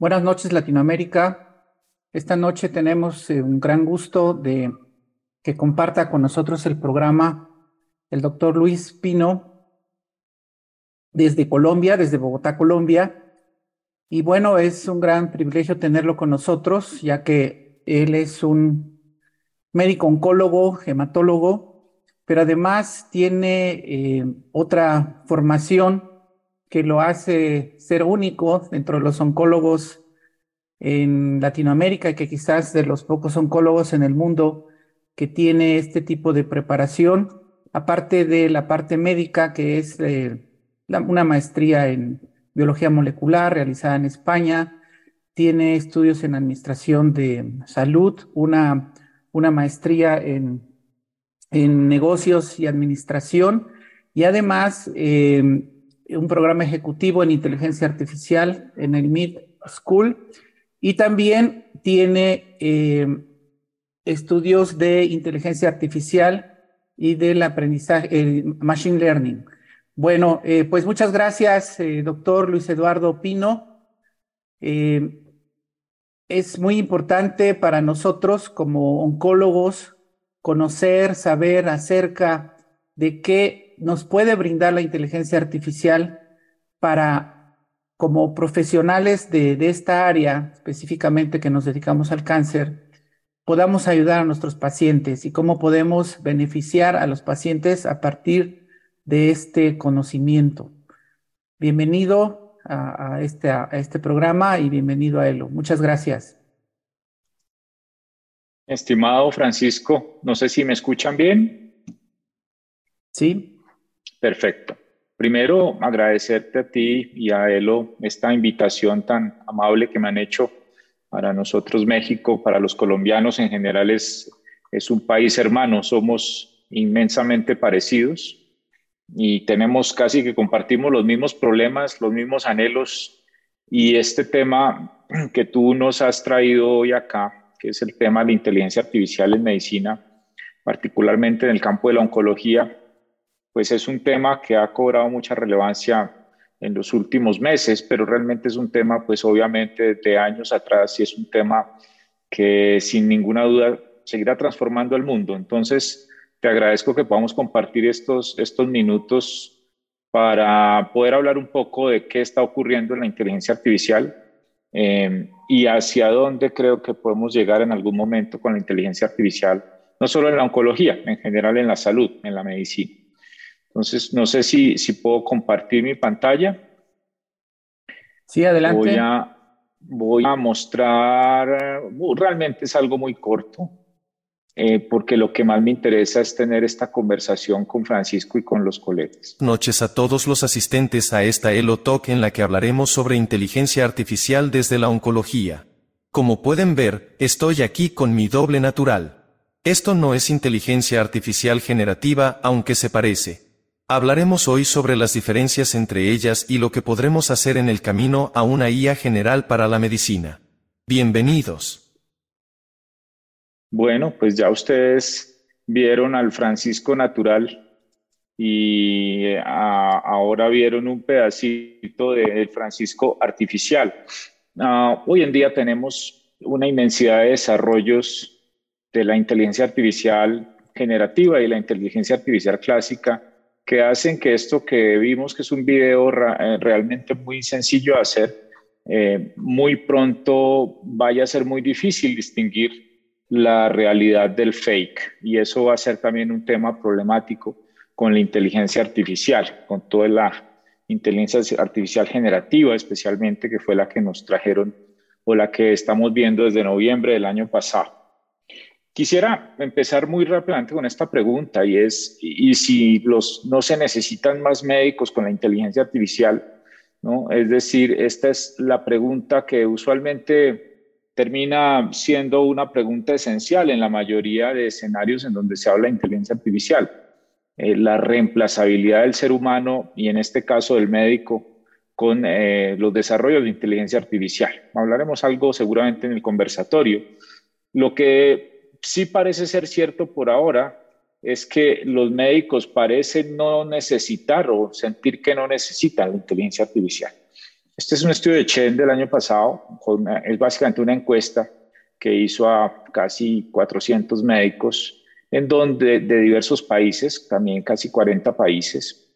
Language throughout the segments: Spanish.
Buenas noches, Latinoamérica. Esta noche tenemos eh, un gran gusto de que comparta con nosotros el programa el doctor Luis Pino desde Colombia, desde Bogotá, Colombia. Y bueno, es un gran privilegio tenerlo con nosotros, ya que él es un médico oncólogo, hematólogo, pero además tiene eh, otra formación que lo hace ser único dentro de los oncólogos en Latinoamérica y que quizás de los pocos oncólogos en el mundo que tiene este tipo de preparación, aparte de la parte médica, que es eh, una maestría en biología molecular realizada en España, tiene estudios en administración de salud, una, una maestría en, en negocios y administración y además eh, un programa ejecutivo en inteligencia artificial en el Mid School y también tiene eh, estudios de inteligencia artificial y del aprendizaje, machine learning. Bueno, eh, pues muchas gracias, eh, doctor Luis Eduardo Pino. Es muy importante para nosotros como oncólogos conocer, saber acerca de qué nos puede brindar la inteligencia artificial para, como profesionales de, de esta área, específicamente que nos dedicamos al cáncer, podamos ayudar a nuestros pacientes y cómo podemos beneficiar a los pacientes a partir de este conocimiento. Bienvenido a, este, a este programa y bienvenido a ELO. Muchas gracias. Estimado Francisco, no sé si me escuchan bien. Sí. Perfecto. Primero, agradecerte a ti y a Elo esta invitación tan amable que me han hecho. Para nosotros México, para los colombianos en general es, es un país hermano, somos inmensamente parecidos y tenemos casi que compartimos los mismos problemas, los mismos anhelos. Y este tema que tú nos has traído hoy acá, que es el tema de inteligencia artificial en medicina, particularmente en el campo de la oncología, pues es un tema que ha cobrado mucha relevancia en los últimos meses, pero realmente es un tema, pues obviamente de años atrás y es un tema que sin ninguna duda seguirá transformando el mundo. Entonces, te agradezco que podamos compartir estos, estos minutos para poder hablar un poco de qué está ocurriendo en la inteligencia artificial eh, y hacia dónde creo que podemos llegar en algún momento con la inteligencia artificial, no solo en la oncología, en general en la salud, en la medicina. Entonces, no sé si, si puedo compartir mi pantalla. Sí, adelante. Voy a, voy a mostrar, uh, realmente es algo muy corto, eh, porque lo que más me interesa es tener esta conversación con Francisco y con los colegas. Noches a todos los asistentes a esta Elo Talk en la que hablaremos sobre inteligencia artificial desde la oncología. Como pueden ver, estoy aquí con mi doble natural. Esto no es inteligencia artificial generativa, aunque se parece. Hablaremos hoy sobre las diferencias entre ellas y lo que podremos hacer en el camino a una IA general para la medicina. Bienvenidos. Bueno, pues ya ustedes vieron al Francisco natural y eh, ahora vieron un pedacito del Francisco artificial. Ah, hoy en día tenemos una inmensidad de desarrollos de la inteligencia artificial generativa y la inteligencia artificial clásica que hacen que esto que vimos, que es un video eh, realmente muy sencillo de hacer, eh, muy pronto vaya a ser muy difícil distinguir la realidad del fake y eso va a ser también un tema problemático con la inteligencia artificial, con toda la inteligencia artificial generativa especialmente que fue la que nos trajeron o la que estamos viendo desde noviembre del año pasado. Quisiera empezar muy rápidamente con esta pregunta y es, ¿y si los, no se necesitan más médicos con la inteligencia artificial? ¿no? Es decir, esta es la pregunta que usualmente termina siendo una pregunta esencial en la mayoría de escenarios en donde se habla de inteligencia artificial. Eh, la reemplazabilidad del ser humano y en este caso del médico con eh, los desarrollos de inteligencia artificial. Hablaremos algo seguramente en el conversatorio. Lo que sí parece ser cierto por ahora es que los médicos parecen no necesitar o sentir que no necesitan la inteligencia artificial. Este es un estudio de Chen del año pasado, es básicamente una encuesta que hizo a casi 400 médicos en donde de diversos países, también casi 40 países,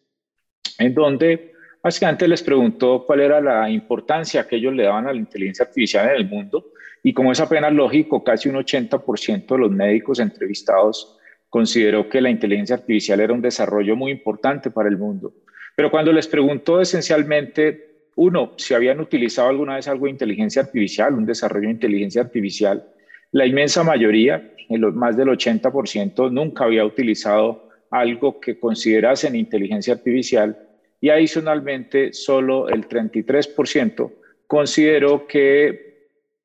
en donde básicamente les preguntó cuál era la importancia que ellos le daban a la inteligencia artificial en el mundo y como es apenas lógico, casi un 80% de los médicos entrevistados consideró que la inteligencia artificial era un desarrollo muy importante para el mundo. Pero cuando les preguntó esencialmente, uno, si habían utilizado alguna vez algo de inteligencia artificial, un desarrollo de inteligencia artificial, la inmensa mayoría, más del 80%, nunca había utilizado algo que considerasen inteligencia artificial y adicionalmente solo el 33% consideró que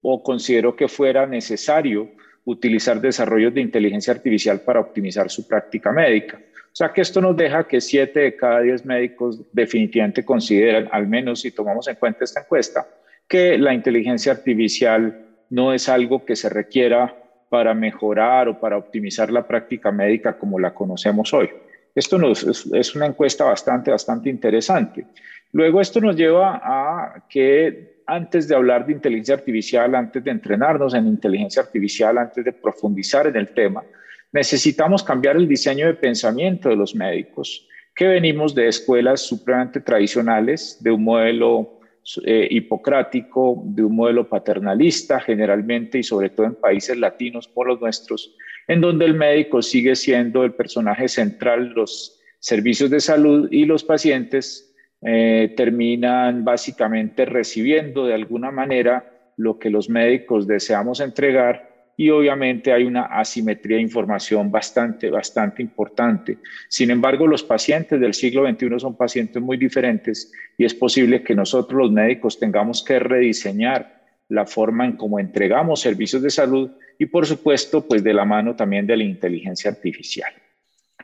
o consideró que fuera necesario utilizar desarrollos de inteligencia artificial para optimizar su práctica médica. O sea que esto nos deja que 7 de cada 10 médicos definitivamente consideran, al menos si tomamos en cuenta esta encuesta, que la inteligencia artificial no es algo que se requiera para mejorar o para optimizar la práctica médica como la conocemos hoy. Esto nos, es, una encuesta bastante, bastante interesante. Luego esto nos lleva a que antes de hablar de inteligencia artificial, antes de entrenarnos en inteligencia artificial, antes de profundizar en el tema, necesitamos cambiar el diseño de pensamiento de los médicos, que venimos de escuelas supremamente tradicionales, de un modelo eh, hipocrático, de un modelo paternalista generalmente y sobre todo en países latinos como los nuestros, en donde el médico sigue siendo el personaje central los servicios de salud y los pacientes eh, terminan básicamente recibiendo de alguna manera lo que los médicos deseamos entregar y obviamente hay una asimetría de información bastante, bastante importante. Sin embargo, los pacientes del siglo XXI son pacientes muy diferentes y es posible que nosotros los médicos tengamos que rediseñar la forma en cómo entregamos servicios de salud y por supuesto, pues de la mano también de la inteligencia artificial.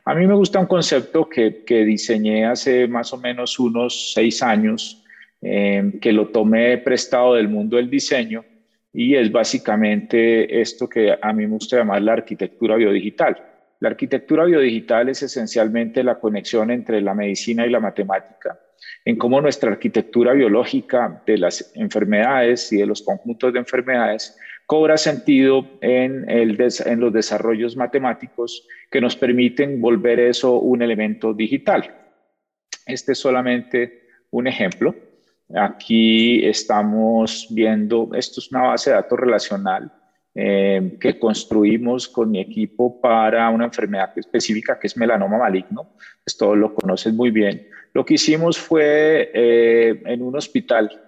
A mí me gusta un concepto que, diseñé hace más o menos unos seis años, eh, que lo tomé prestado del mundo del diseño y es básicamente esto que a mí me gusta llamar la arquitectura biodigital. La arquitectura biodigital es esencialmente la conexión entre la medicina y la matemática, en cómo nuestra arquitectura biológica de las enfermedades y de los conjuntos de enfermedades cobra sentido en, el en los desarrollos matemáticos que nos permiten volver eso un elemento digital. Este es solamente un ejemplo. Aquí estamos viendo, esto es una base de datos relacional eh, que construimos con mi equipo para una enfermedad específica que es melanoma maligno. Pues todos lo conocen muy bien. Lo que hicimos fue eh, en un hospital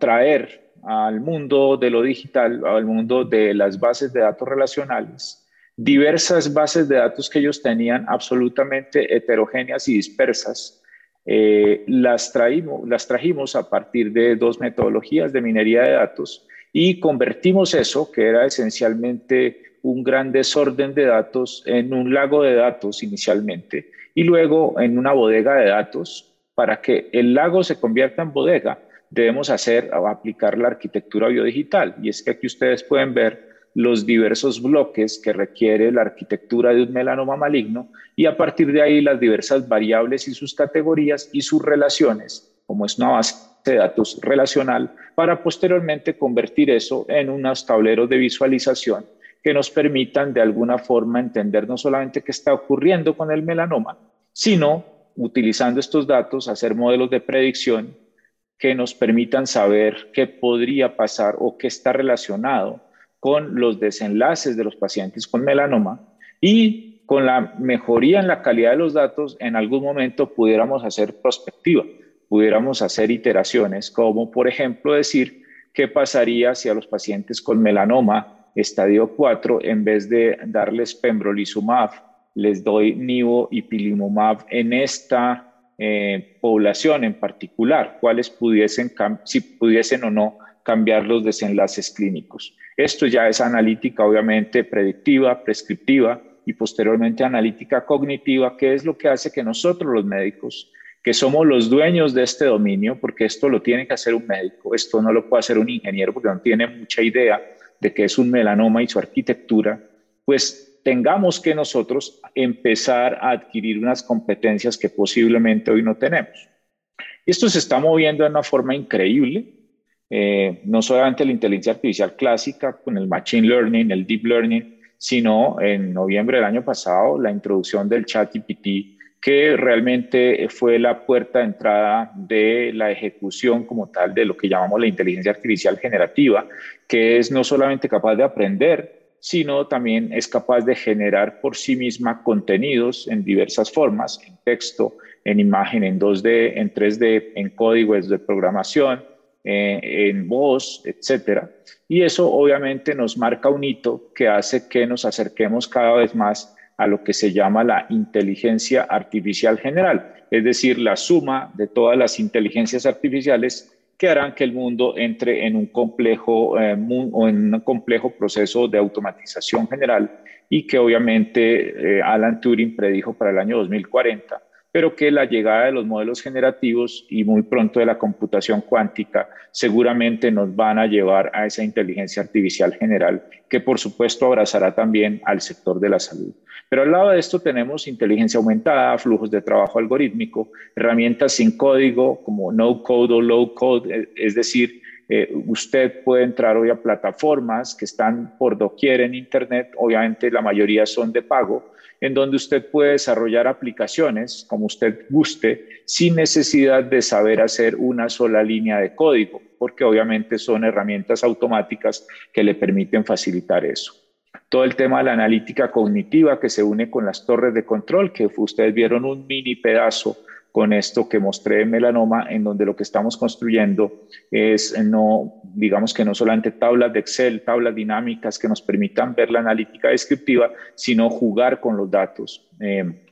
traer al mundo de lo digital, al mundo de las bases de datos relacionales, diversas bases de datos que ellos tenían absolutamente heterogéneas y dispersas eh, las, traímos, las trajimos a partir de dos metodologías de minería de datos y convertimos eso, que era esencialmente un gran desorden de datos, en un lago de datos inicialmente y luego en una bodega de datos. Para que el lago se convierta en bodega, debemos hacer o aplicar la arquitectura biodigital. Y es que aquí ustedes pueden ver los diversos bloques que requiere la arquitectura de un melanoma maligno y a partir de ahí las diversas variables y sus categorías y sus relaciones, como es una base de datos relacional, para posteriormente convertir eso en unos tableros de visualización que nos permitan de alguna forma entender no solamente qué está ocurriendo con el melanoma, sino utilizando estos datos hacer modelos de predicción que nos permitan saber qué podría pasar o qué está relacionado con los desenlaces de los pacientes con melanoma y con la mejoría en la calidad de los datos, en algún momento pudiéramos hacer prospectiva, pudiéramos hacer iteraciones, como por ejemplo decir qué pasaría si a los pacientes con melanoma estadio 4, en vez de darles pembrolizumab, les doy nivo y pilimumab en esta eh, población en particular, cuáles pudiesen, si pudiesen o no cambiar los desenlaces clínicos. Esto ya es analítica, obviamente, predictiva, prescriptiva y posteriormente analítica cognitiva, que es lo que hace que nosotros los médicos, que somos los dueños de este dominio, porque esto lo tiene que hacer un médico, esto no lo puede hacer un ingeniero porque no tiene mucha idea de qué es un melanoma y su arquitectura, pues tengamos que nosotros empezar a adquirir unas competencias que posiblemente hoy no tenemos. Esto se está moviendo de una forma increíble. Eh, no solamente la inteligencia artificial clásica con el machine learning, el deep learning, sino en noviembre del año pasado la introducción del chat GPT que realmente fue la puerta de entrada de la ejecución como tal de lo que llamamos la inteligencia artificial generativa, que es no solamente capaz de aprender, sino también es capaz de generar por sí misma contenidos en diversas formas, en texto, en imagen, en 2D, en 3D, en códigos de programación, eh, en voz, etcétera. Y eso obviamente nos marca un hito que hace que nos acerquemos cada vez más a lo que se llama la inteligencia artificial general, es decir, la suma de todas las inteligencias artificiales que harán que el mundo entre en un complejo eh, o en un complejo proceso de automatización general y que obviamente eh, Alan Turing predijo para el año 2040 pero que la llegada de los modelos generativos y muy pronto de la computación cuántica seguramente nos van a llevar a esa inteligencia artificial general que por supuesto abrazará también al sector de la salud. Pero al lado de esto tenemos inteligencia aumentada, flujos de trabajo algorítmico, herramientas sin código como no code o low code, eh, es decir, eh, usted puede entrar hoy a plataformas que están por doquier en Internet, obviamente la mayoría son de pago, en donde usted puede desarrollar aplicaciones como usted guste sin necesidad de saber hacer una sola línea de código, porque obviamente son herramientas automáticas que le permiten facilitar eso. Todo el tema de la analítica cognitiva que se une con las torres de control, que ustedes vieron un mini pedazo con esto que mostré en melanoma, en donde lo que estamos construyendo es no, digamos que no solamente tablas de Excel, tablas dinámicas que nos permitan ver la analítica descriptiva, sino jugar con los datos. Eh,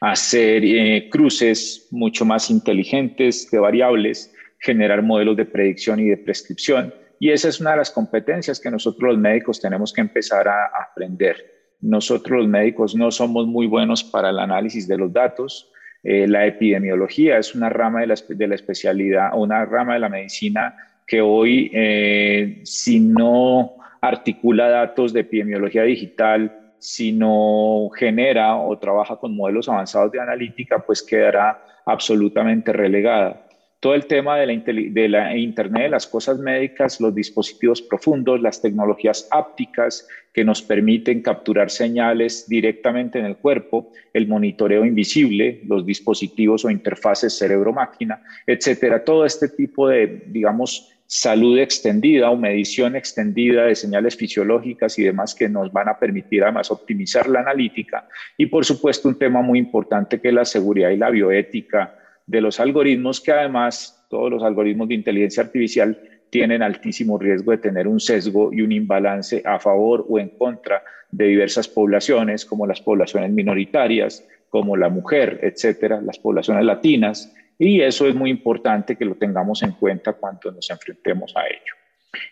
hacer eh, cruces mucho más inteligentes de variables, generar modelos de predicción y de prescripción. Y esa es una de las competencias que nosotros los médicos tenemos que empezar a aprender. Nosotros los médicos no somos muy buenos para el análisis de los datos, eh, la epidemiología es una rama de la, especialidad, una rama de la medicina que hoy, eh, si no articula datos de epidemiología digital, si no genera o trabaja con modelos avanzados de analítica, pues quedará absolutamente relegada todo el tema de la, Internet las cosas médicas, los dispositivos profundos, las tecnologías ápticas que nos permiten capturar señales directamente en el cuerpo, el monitoreo invisible, los dispositivos o interfaces cerebro-máquina, etcétera. Todo este tipo de, digamos, salud extendida o medición extendida de señales fisiológicas y demás que nos van a permitir además optimizar la analítica. Y por supuesto un tema muy importante que es la seguridad y la bioética de los algoritmos que además todos los algoritmos de inteligencia artificial tienen altísimo riesgo de tener un sesgo y un imbalance a favor o en contra de diversas poblaciones, como las poblaciones minoritarias, como la mujer, etcétera, las poblaciones latinas, y eso es muy importante que lo tengamos en cuenta cuando nos enfrentemos a ello.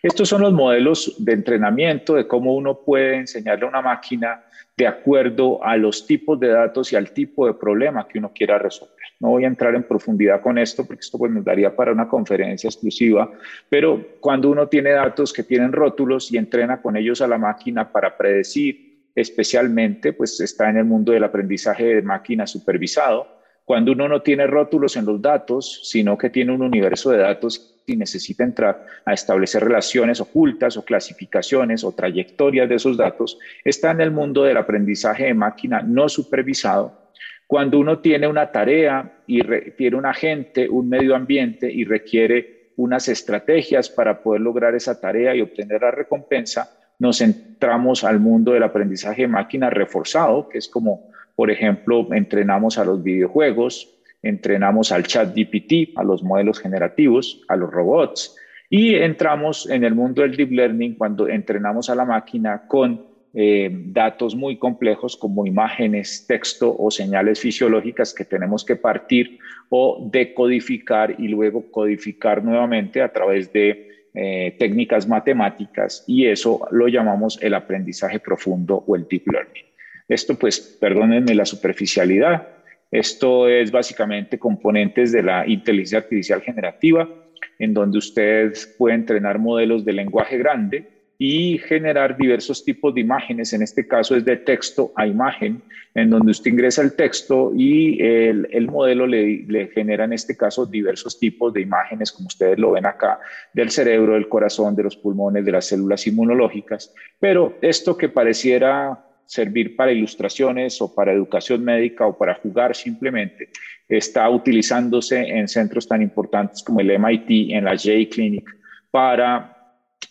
Estos son los modelos de entrenamiento de cómo uno puede enseñarle a una máquina de acuerdo a los tipos de datos y al tipo de problema que uno quiera resolver. No voy a entrar en profundidad con esto porque esto pues nos daría para una conferencia exclusiva, pero cuando uno tiene datos que tienen rótulos y entrena con ellos a la máquina para predecir, especialmente, pues está en el mundo del aprendizaje de máquina supervisado. Cuando uno no tiene rótulos en los datos, sino que tiene un universo de datos y necesita entrar a establecer relaciones ocultas o clasificaciones o trayectorias de esos datos, está en el mundo del aprendizaje de máquina no supervisado. Cuando uno tiene una tarea y tiene un agente, un medio ambiente y requiere unas estrategias para poder lograr esa tarea y obtener la recompensa, nos entramos al mundo del aprendizaje máquina reforzado, que es como, por ejemplo, entrenamos a los videojuegos, entrenamos al chat GPT, a los modelos generativos, a los robots, y entramos en el mundo del deep learning cuando entrenamos a la máquina con eh, datos muy complejos como imágenes, texto o señales fisiológicas que tenemos que partir o decodificar y luego codificar nuevamente a través de eh, técnicas matemáticas y eso lo llamamos el aprendizaje profundo o el deep learning. Esto pues, perdónenme la superficialidad, esto es básicamente componentes de la inteligencia artificial generativa, en donde usted puede entrenar modelos de lenguaje grande y generar diversos tipos de imágenes. En este caso es de texto a imagen, en donde usted ingresa el texto y el, modelo le, le, genera en este caso diversos tipos de imágenes, como ustedes lo ven acá, del cerebro, del corazón, de los pulmones, de las células inmunológicas. Pero esto que pareciera servir para ilustraciones o para educación médica o para jugar simplemente, está utilizándose en centros tan importantes como el MIT, en la J Clinic, para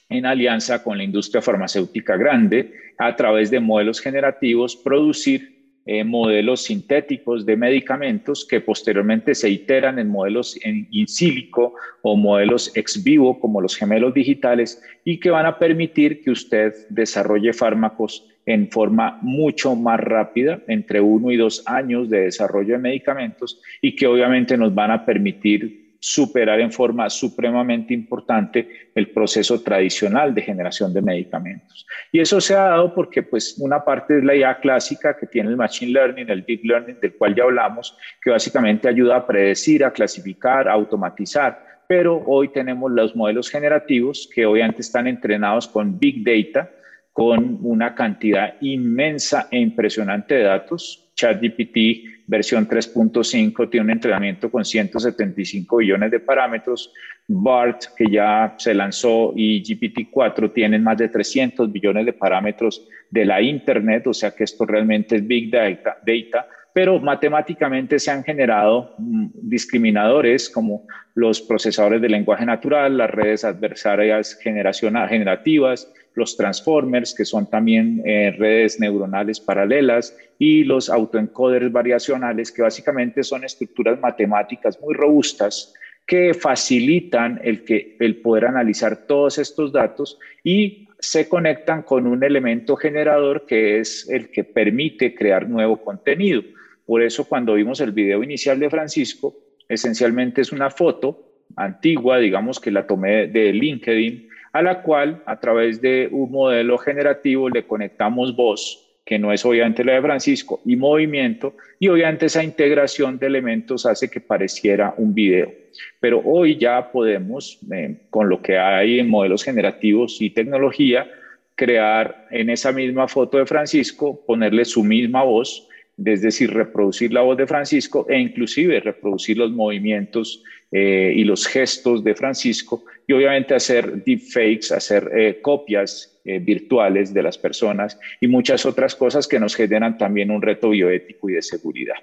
en alianza con la industria farmacéutica grande, a través de modelos generativos, producir eh, modelos sintéticos de medicamentos que posteriormente se iteran en modelos en in silico o modelos ex vivo, como los gemelos digitales, y que van a permitir que usted desarrolle fármacos en forma mucho más rápida, entre uno y dos años de desarrollo de medicamentos, y que obviamente nos van a permitir superar en forma supremamente importante el proceso tradicional de generación de medicamentos. Y eso se ha dado porque pues una parte es la IA clásica que tiene el Machine Learning, el Deep Learning del cual ya hablamos, que básicamente ayuda a predecir, a clasificar, a automatizar, pero hoy tenemos los modelos generativos que obviamente están entrenados con Big Data, con una cantidad inmensa e impresionante de datos. ChatGPT versión 3.5 tiene un entrenamiento con 175 billones de parámetros. BART, que ya se lanzó, y GPT-4 tienen más de 300 billones de parámetros de la Internet, o sea que esto realmente es Big Data, data pero matemáticamente se han generado mm, discriminadores como los procesadores de lenguaje natural, las redes adversarias generativas, los transformers, que son también eh, redes neuronales paralelas, y los autoencoders variacionales, que básicamente son estructuras matemáticas muy robustas que facilitan el, que, el poder analizar todos estos datos y se conectan con un elemento generador que es el que permite crear nuevo contenido. Por eso cuando vimos el video inicial de Francisco, esencialmente es una foto antigua, digamos que la tomé de LinkedIn, a la cual a través de un modelo generativo le conectamos voz, que no es obviamente la de Francisco, y movimiento, y obviamente esa integración de elementos hace que pareciera un video. Pero hoy ya podemos, eh, con lo que hay en modelos generativos y tecnología, crear en esa misma foto de Francisco, ponerle su misma voz, es decir, reproducir la voz de Francisco e inclusive reproducir los movimientos eh, y los gestos de Francisco y obviamente hacer deepfakes, hacer eh, copias eh, virtuales de las personas y muchas otras cosas que nos generan también un reto bioético y de seguridad.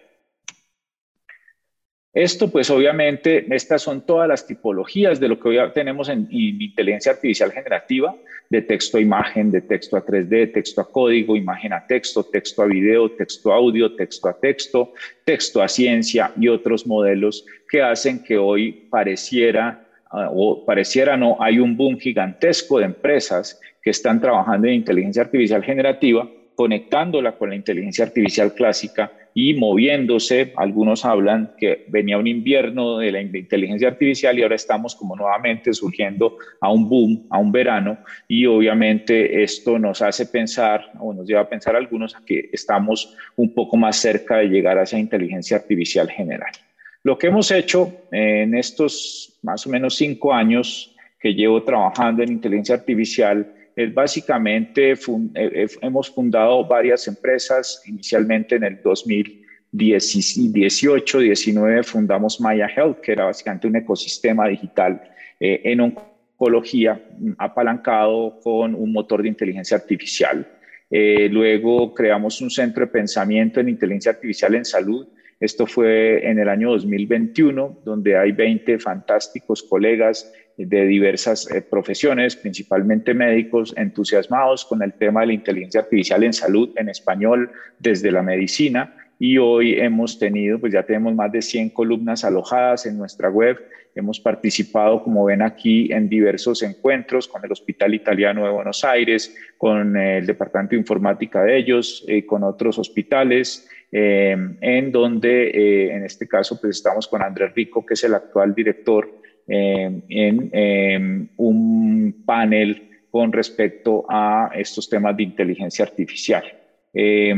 Esto, pues obviamente, estas son todas las tipologías de lo que hoy tenemos en, inteligencia artificial generativa, de texto a imagen, de texto a 3D, texto a código, imagen a texto, texto a video, texto a audio, texto a texto, texto a ciencia y otros modelos que hacen que hoy pareciera ah, o pareciera no, hay un boom gigantesco de empresas que están trabajando en inteligencia artificial generativa, conectándola con la inteligencia artificial clásica y moviéndose. Algunos hablan que venía un invierno de la inteligencia artificial y ahora estamos como nuevamente surgiendo a un boom, a un verano y obviamente esto nos hace pensar o nos lleva a pensar algunos que estamos un poco más cerca de llegar a esa inteligencia artificial general. Lo que hemos hecho en estos más o menos cinco años que llevo trabajando en inteligencia artificial es básicamente, eh, eh, hemos fundado varias empresas, inicialmente en el 2018, 19 fundamos Maya Health, que era básicamente un ecosistema digital eh, en oncología apalancado con un motor de inteligencia artificial. luego creamos un centro de pensamiento en inteligencia artificial en salud. Esto fue en el año 2021, donde hay 20 fantásticos colegas de diversas eh, profesiones, principalmente médicos, entusiasmados con el tema de la inteligencia artificial en salud en español desde la medicina. Y hoy hemos tenido, pues ya tenemos más de 100 columnas alojadas en nuestra web. Hemos participado, como ven aquí, en diversos encuentros con el Hospital Italiano de Buenos Aires, con el Departamento de Informática de ellos, eh, con otros hospitales, eh, en donde, en este caso, pues estamos con Andrés Rico, que es el actual director eh, en eh, un panel con respecto a estos temas de inteligencia artificial. Eh,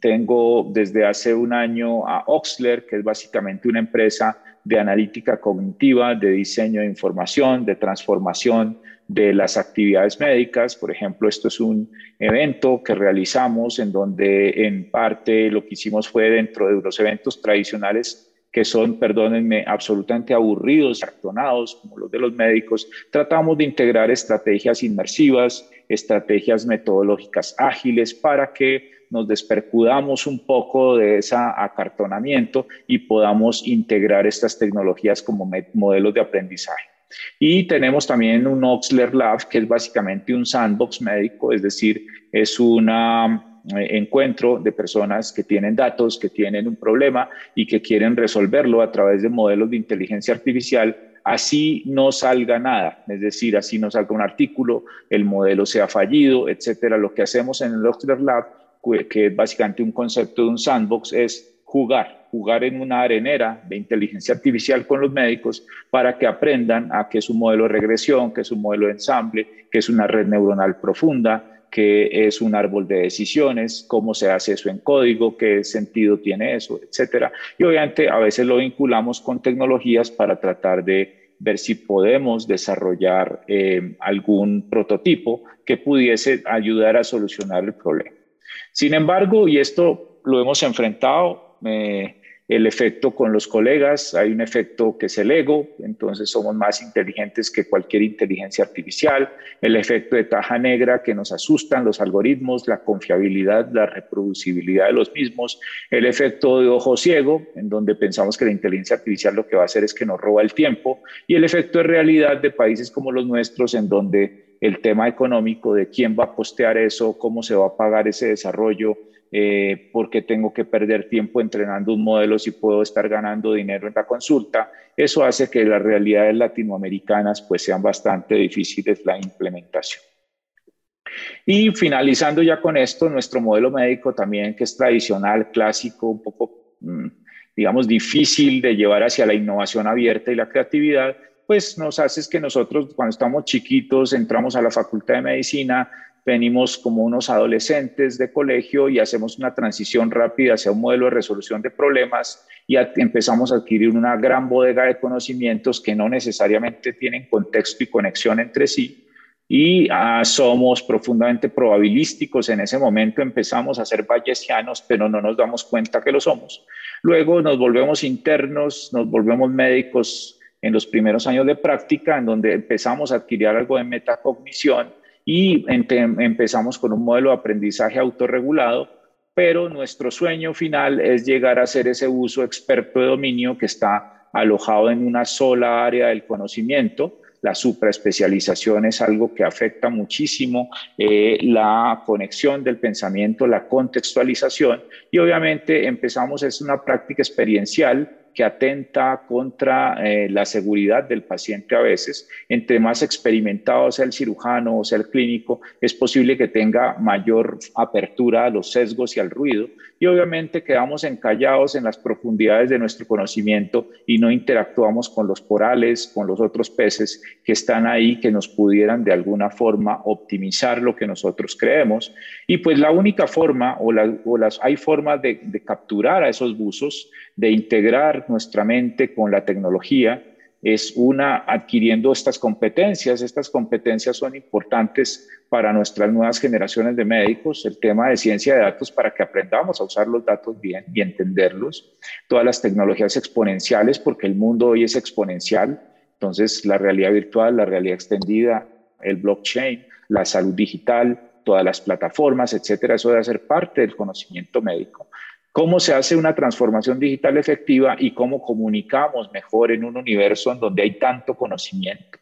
tengo desde hace un año a Oxler, que es básicamente una empresa de analítica cognitiva, de diseño de información, de transformación de las actividades médicas. Por ejemplo, esto es un evento que realizamos en donde en parte lo que hicimos fue dentro de los eventos tradicionales que son, perdónenme, absolutamente aburridos, cartonados, como los de los médicos, tratamos de integrar estrategias inmersivas, estrategias metodológicas ágiles para que nos despercudamos un poco de ese acartonamiento y podamos integrar estas tecnologías como modelos de aprendizaje. Y tenemos también un Oxler Lab, que es básicamente un sandbox médico, es decir, es un eh, encuentro de personas que tienen datos, que tienen un problema y que quieren resolverlo a través de modelos de inteligencia artificial así no salga nada, es decir, así no salga un artículo, el modelo sea fallido, etcétera. Lo que hacemos en el Oxler Lab, que es básicamente un concepto de un sandbox, es jugar, jugar en una arenera de inteligencia artificial con los médicos para que aprendan a qué es un modelo de regresión, qué es un modelo de ensamble, qué es una red neuronal profunda, qué es un árbol de decisiones, cómo se hace eso en código, qué sentido tiene eso, etcétera. Y obviamente a veces lo vinculamos con tecnologías para tratar de ver si podemos desarrollar eh, algún prototipo que pudiese ayudar a solucionar el problema. Sin embargo, y esto lo hemos enfrentado el efecto con los colegas, hay un efecto que es el ego, entonces somos más inteligentes que cualquier inteligencia artificial, el efecto de taja negra que nos asustan los algoritmos, la confiabilidad, la reproducibilidad de los mismos, el efecto de ojo ciego, en donde pensamos que la inteligencia artificial lo que va a hacer es que nos roba el tiempo, y el efecto de realidad de países como los nuestros, en donde el tema económico de quién va a postear eso, cómo se va a pagar ese desarrollo, eh, porque tengo que perder tiempo entrenando un modelo si puedo estar ganando dinero en la consulta. Eso hace que las realidades latinoamericanas pues sean bastante difíciles la implementación. Y finalizando ya con esto, nuestro modelo médico también, que es tradicional, clásico, un poco, mm, digamos, difícil de llevar hacia la innovación abierta y la creatividad, pues nos hace que nosotros cuando estamos chiquitos entramos a la facultad de medicina, venimos como unos adolescentes de colegio y hacemos una transición rápida hacia un modelo de resolución de problemas y empezamos a adquirir una gran bodega de conocimientos que no necesariamente tienen contexto y conexión entre sí. Y ah, somos profundamente probabilísticos. En ese momento empezamos a ser bayesianos, pero no nos damos cuenta que lo somos. Luego nos volvemos internos, nos volvemos médicos en los primeros años de práctica, en donde empezamos a adquirir algo de metacognición y empezamos con un modelo de aprendizaje autorregulado, pero nuestro sueño final es llegar a hacer ese uso experto de dominio que está alojado en una sola área del conocimiento. La supraespecialización es algo que afecta muchísimo eh, la conexión del pensamiento, la contextualización y obviamente empezamos, es una práctica experiencial que atenta contra eh, la seguridad del paciente a veces. Entre más experimentado sea el cirujano o sea el clínico, es posible que tenga mayor apertura a los sesgos y al ruido. Y obviamente quedamos encallados en las profundidades de nuestro conocimiento y no interactuamos con los corales, con los otros peces que están ahí, que nos pudieran de alguna forma optimizar lo que nosotros creemos. Y pues la única forma, o, las, hay formas de capturar a esos buzos, de integrar nuestra mente con la tecnología es una adquiriendo estas competencias. Estas competencias son importantes para nuestras nuevas generaciones de médicos, el tema de ciencia de datos para que aprendamos a usar los datos bien y entenderlos, todas las tecnologías exponenciales, porque el mundo hoy es exponencial, entonces la realidad virtual, la realidad extendida, el blockchain, la salud digital, todas las plataformas, etcétera, eso debe ser parte del conocimiento médico cómo se hace una transformación digital efectiva y cómo comunicamos mejor en un universo en donde hay tanto conocimiento.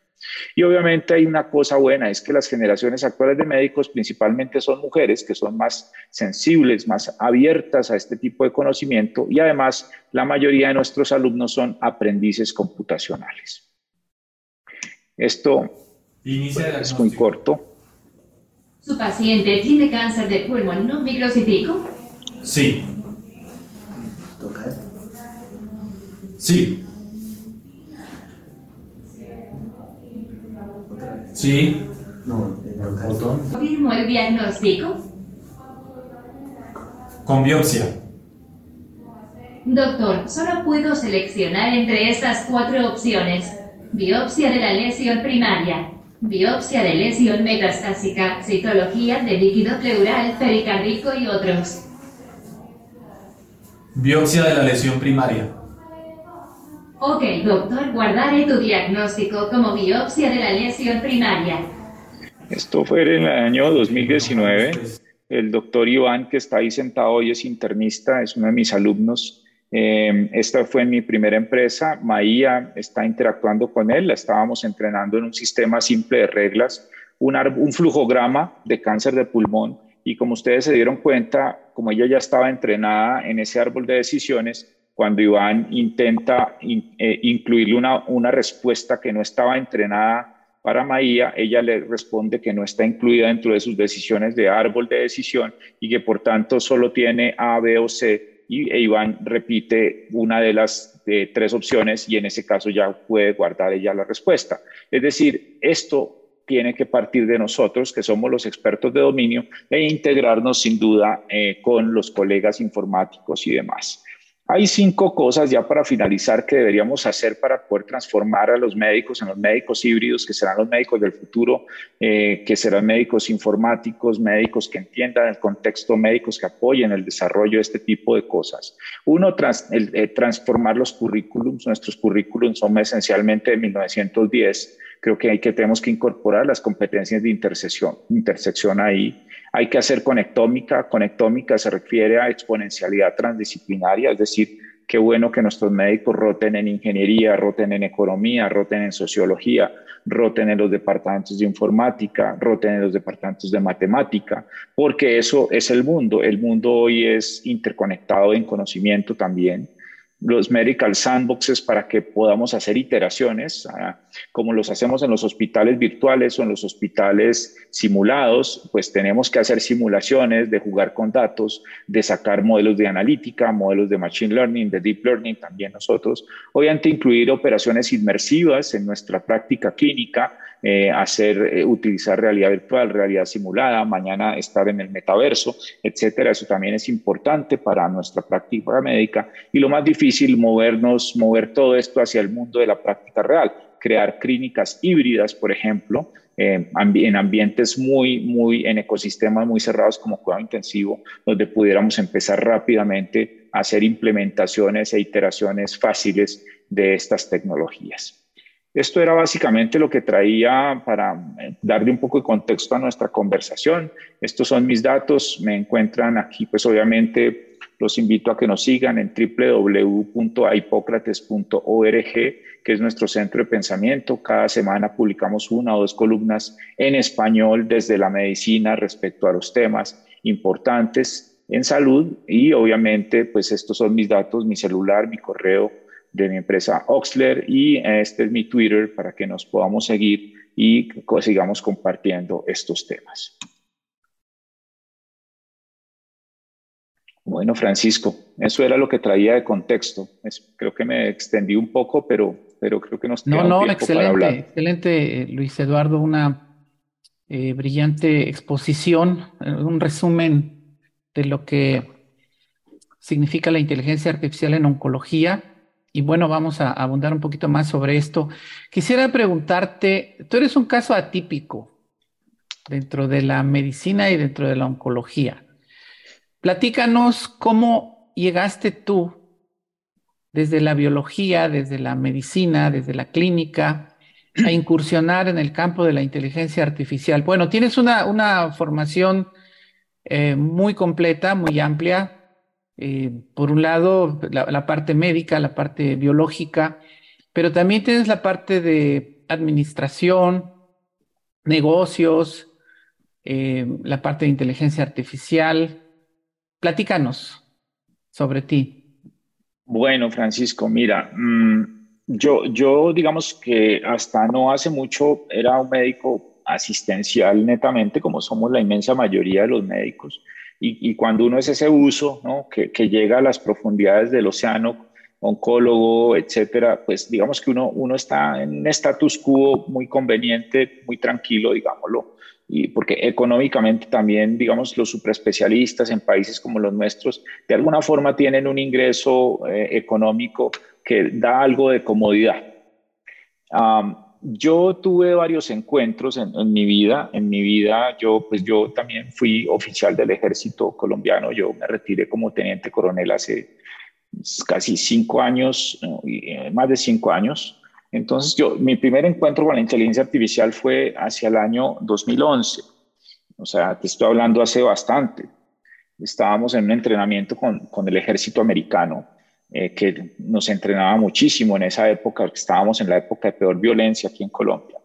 Y obviamente hay una cosa buena, es que las generaciones actuales de médicos principalmente son mujeres que son más sensibles, más abiertas a este tipo de conocimiento y además la mayoría de nuestros alumnos son aprendices computacionales. Esto es muy corto. ¿Su paciente tiene cáncer de pulmón no microcítico? Sí, Sí. Sí. No, el botón. ¿Confirmo el diagnóstico? Con biopsia. Doctor, solo puedo seleccionar entre estas cuatro opciones. Biopsia de la lesión primaria, biopsia de lesión metastásica, citología de líquido pleural, pericárdico y otros. Biopsia de la lesión primaria. Ok, doctor, guardaré tu diagnóstico como biopsia de la lesión primaria. Esto fue en el año 2019. El doctor Iván, que está ahí sentado hoy, es internista, es uno de mis alumnos. Eh, esta fue mi primera empresa. Maía está interactuando con él. La estábamos entrenando en un sistema simple de reglas, un, un flujograma de cáncer de pulmón. Y como ustedes se dieron cuenta, como ella ya estaba entrenada en ese árbol de decisiones, cuando Iván intenta eh, incluirle una, respuesta que no estaba entrenada para Maía, ella le responde que no está incluida dentro de sus decisiones de árbol de decisión y que por tanto solo tiene A, B o C y e Iván repite una de las tres opciones y en ese caso ya puede guardar ella la respuesta. Es decir, esto tiene que partir de nosotros, que somos los expertos de dominio, e integrarnos sin duda eh, con los colegas informáticos y demás. Hay cinco cosas ya para finalizar que deberíamos hacer para poder transformar a los médicos en los médicos híbridos, que serán los médicos del futuro, eh, que serán médicos informáticos, médicos que entiendan el contexto, médicos que apoyen el desarrollo de este tipo de cosas. Uno, eh, transformar los currículums. Nuestros currículums son esencialmente de 1910 creo que hay que tenemos que incorporar las competencias de intersección, intersección ahí. Hay que hacer conectómica. Conectómica se refiere a exponencialidad transdisciplinaria, es decir, qué bueno que nuestros médicos roten en ingeniería, roten en economía, roten en sociología, roten en los departamentos de informática, roten en los departamentos de matemática, porque eso es el mundo. El mundo hoy es interconectado en conocimiento también los medical sandboxes para que podamos hacer iteraciones, ah, como los hacemos en los hospitales virtuales o en los hospitales simulados, pues tenemos que hacer simulaciones de jugar con datos, de sacar modelos de analítica, modelos de machine learning, de deep learning también nosotros. Obviamente incluir operaciones inmersivas en nuestra práctica clínica, eh, hacer, eh, utilizar realidad virtual, realidad simulada, mañana estar en el metaverso, etcétera. Eso también es importante para nuestra práctica médica. Y lo más difícil, movernos, mover todo esto hacia el mundo de la práctica real, crear clínicas híbridas, por ejemplo, eh, en ambientes muy, muy, en ecosistemas muy cerrados como cuidado intensivo, donde pudiéramos empezar rápidamente a hacer implementaciones e iteraciones fáciles de estas tecnologías. Esto era básicamente lo que traía para eh, darle un poco de contexto a nuestra conversación. Estos son mis datos, me encuentran aquí, pues obviamente los invito a que nos sigan en www.hipócrates.org, que es nuestro centro de pensamiento. Cada semana publicamos una o dos columnas en español desde la medicina respecto a los temas importantes en salud y obviamente pues estos son mis datos, mi celular, mi correo de mi empresa Oxler y este es mi Twitter para que nos podamos seguir y sigamos compartiendo estos temas. Bueno, Francisco, eso era lo que traía de contexto. creo que me extendí un poco, pero, pero creo que nos queda No, no, excelente, excelente, eh, Luis Eduardo, una eh, brillante exposición, eh, un resumen de lo que significa la inteligencia artificial en oncología y bueno, vamos a abundar un poquito más sobre esto. Quisiera preguntarte, tú eres un caso atípico dentro de la medicina y dentro de la oncología. Platícanos cómo llegaste tú desde la biología, desde la medicina, desde la clínica, a incursionar en el campo de la inteligencia artificial. Bueno, tienes una, formación eh, muy completa, muy amplia, eh, por un lado, la, parte médica, la parte biológica, pero también tienes la parte de administración, negocios, eh, la parte de inteligencia artificial. Platícanos sobre ti. Bueno, Francisco, mira, mm, yo, yo digamos que hasta no hace mucho era un médico asistencial netamente, como somos la inmensa mayoría de los médicos. Y, cuando uno es ese uso, ¿no? que, que, llega a las profundidades del océano, oncólogo, etcétera, pues digamos que uno, uno está en un status quo muy conveniente, muy tranquilo, digámoslo. Y porque económicamente también, digamos, los superespecialistas en países como los nuestros, de alguna forma tienen un ingreso eh, económico que da algo de comodidad yo tuve varios encuentros en, mi vida. En mi vida, yo, pues yo también fui oficial del ejército colombiano. Yo me retiré como teniente coronel hace casi cinco años, eh, más de cinco años. Entonces, yo, mi primer encuentro con la inteligencia artificial fue hacia el año 2011. O sea, te estoy hablando hace bastante. Estábamos en un entrenamiento con, con el ejército americano, eh, que nos entrenaba muchísimo en esa época, estábamos en la época de peor violencia aquí en Colombia.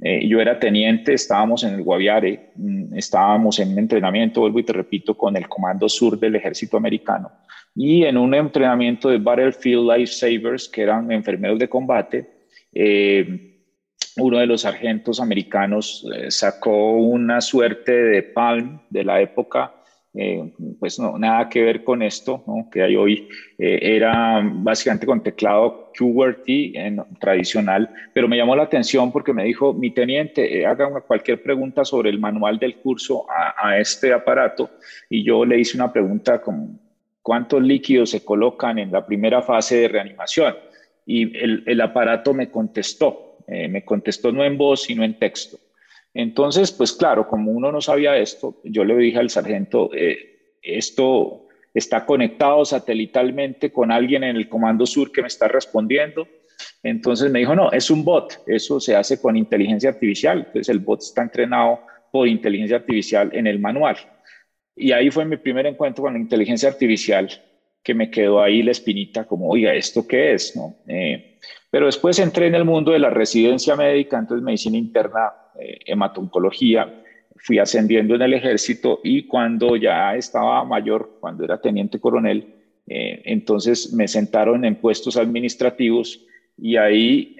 Eh, yo era teniente, estábamos en el Guaviare, mm, estábamos en un entrenamiento, vuelvo y te repito, con el Comando Sur del Ejército Americano y en un entrenamiento de Battlefield Life Savers, que eran enfermeros de combate, eh, uno de los sargentos americanos eh, sacó una suerte de Palm de la época, eh, pues no, nada que ver con esto, ¿no? que hay hoy, era básicamente con teclado QWERTY tradicional, pero me llamó la atención porque me dijo, mi teniente, haga cualquier pregunta sobre el manual del curso a, a este aparato, y yo le hice una pregunta como cuántos líquidos se colocan en la primera fase de reanimación. Y el, aparato me contestó, eh, me contestó no en voz, sino en texto. Entonces, pues claro, como uno no sabía esto, yo le dije al sargento, eh, esto está conectado satelitalmente con alguien en el Comando Sur que me está respondiendo. Entonces me dijo, no, es un bot, eso se hace con inteligencia artificial. Entonces el bot está entrenado por inteligencia artificial en el manual. Y ahí fue mi primer encuentro con la inteligencia artificial, que me quedó ahí la espinita como, oiga, ¿esto qué es? ¿No? Eh, pero después entré en el mundo de la residencia médica, entonces medicina interna, eh, hematoncología, fui ascendiendo en el ejército y cuando ya estaba mayor, cuando era teniente coronel, eh, entonces me sentaron en puestos administrativos y ahí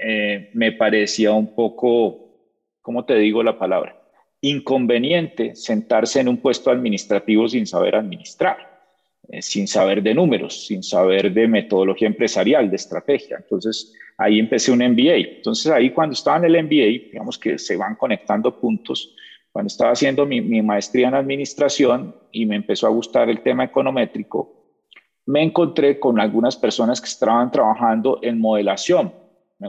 me parecía un poco, ¿cómo te digo la palabra? inconveniente sentarse en un puesto administrativo sin saber administrar, eh, sin saber de números, sin saber de metodología empresarial, de estrategia. Entonces, ahí empecé un MBA. Entonces, ahí cuando estaba en el MBA, digamos que se van conectando puntos, cuando estaba haciendo mi, mi maestría en administración y me empezó a gustar el tema econométrico, me encontré con algunas personas que estaban trabajando en modelación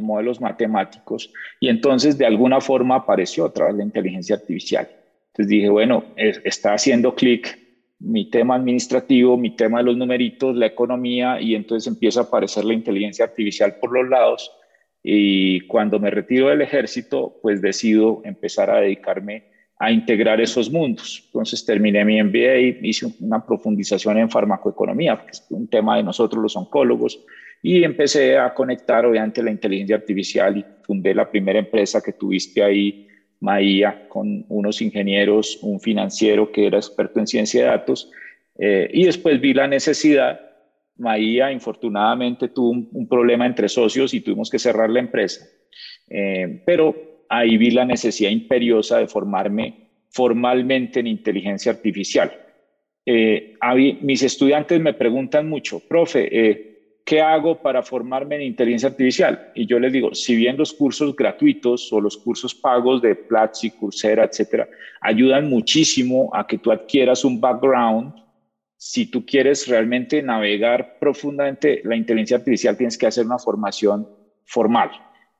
modelos matemáticos, y entonces de alguna forma apareció otra vez la inteligencia artificial. Entonces dije, bueno, está haciendo clic mi tema administrativo, mi tema de los numeritos, la economía, y entonces empieza a aparecer la inteligencia artificial por los lados. Y cuando me retiro del ejército, pues decido empezar a dedicarme a integrar esos mundos. Entonces terminé mi MBA, hice una profundización en farmacoeconomía, que es un tema de nosotros los oncólogos, y empecé a conectar obviamente la inteligencia artificial y fundé la primera empresa que tuviste ahí, Maía, con unos ingenieros, un financiero que era experto en ciencia de datos. Eh, y después vi la necesidad. Maía, infortunadamente, tuvo un, problema entre socios y tuvimos que cerrar la empresa. Eh, pero ahí vi la necesidad imperiosa de formarme formalmente en inteligencia artificial. Eh, mis estudiantes me preguntan mucho, profe, ¿qué hago para formarme en inteligencia artificial? Y yo les digo, si bien los cursos gratuitos o los cursos pagos de Platzi, Coursera, etcétera, ayudan muchísimo a que tú adquieras un background, si tú quieres realmente navegar profundamente la inteligencia artificial, tienes que hacer una formación formal.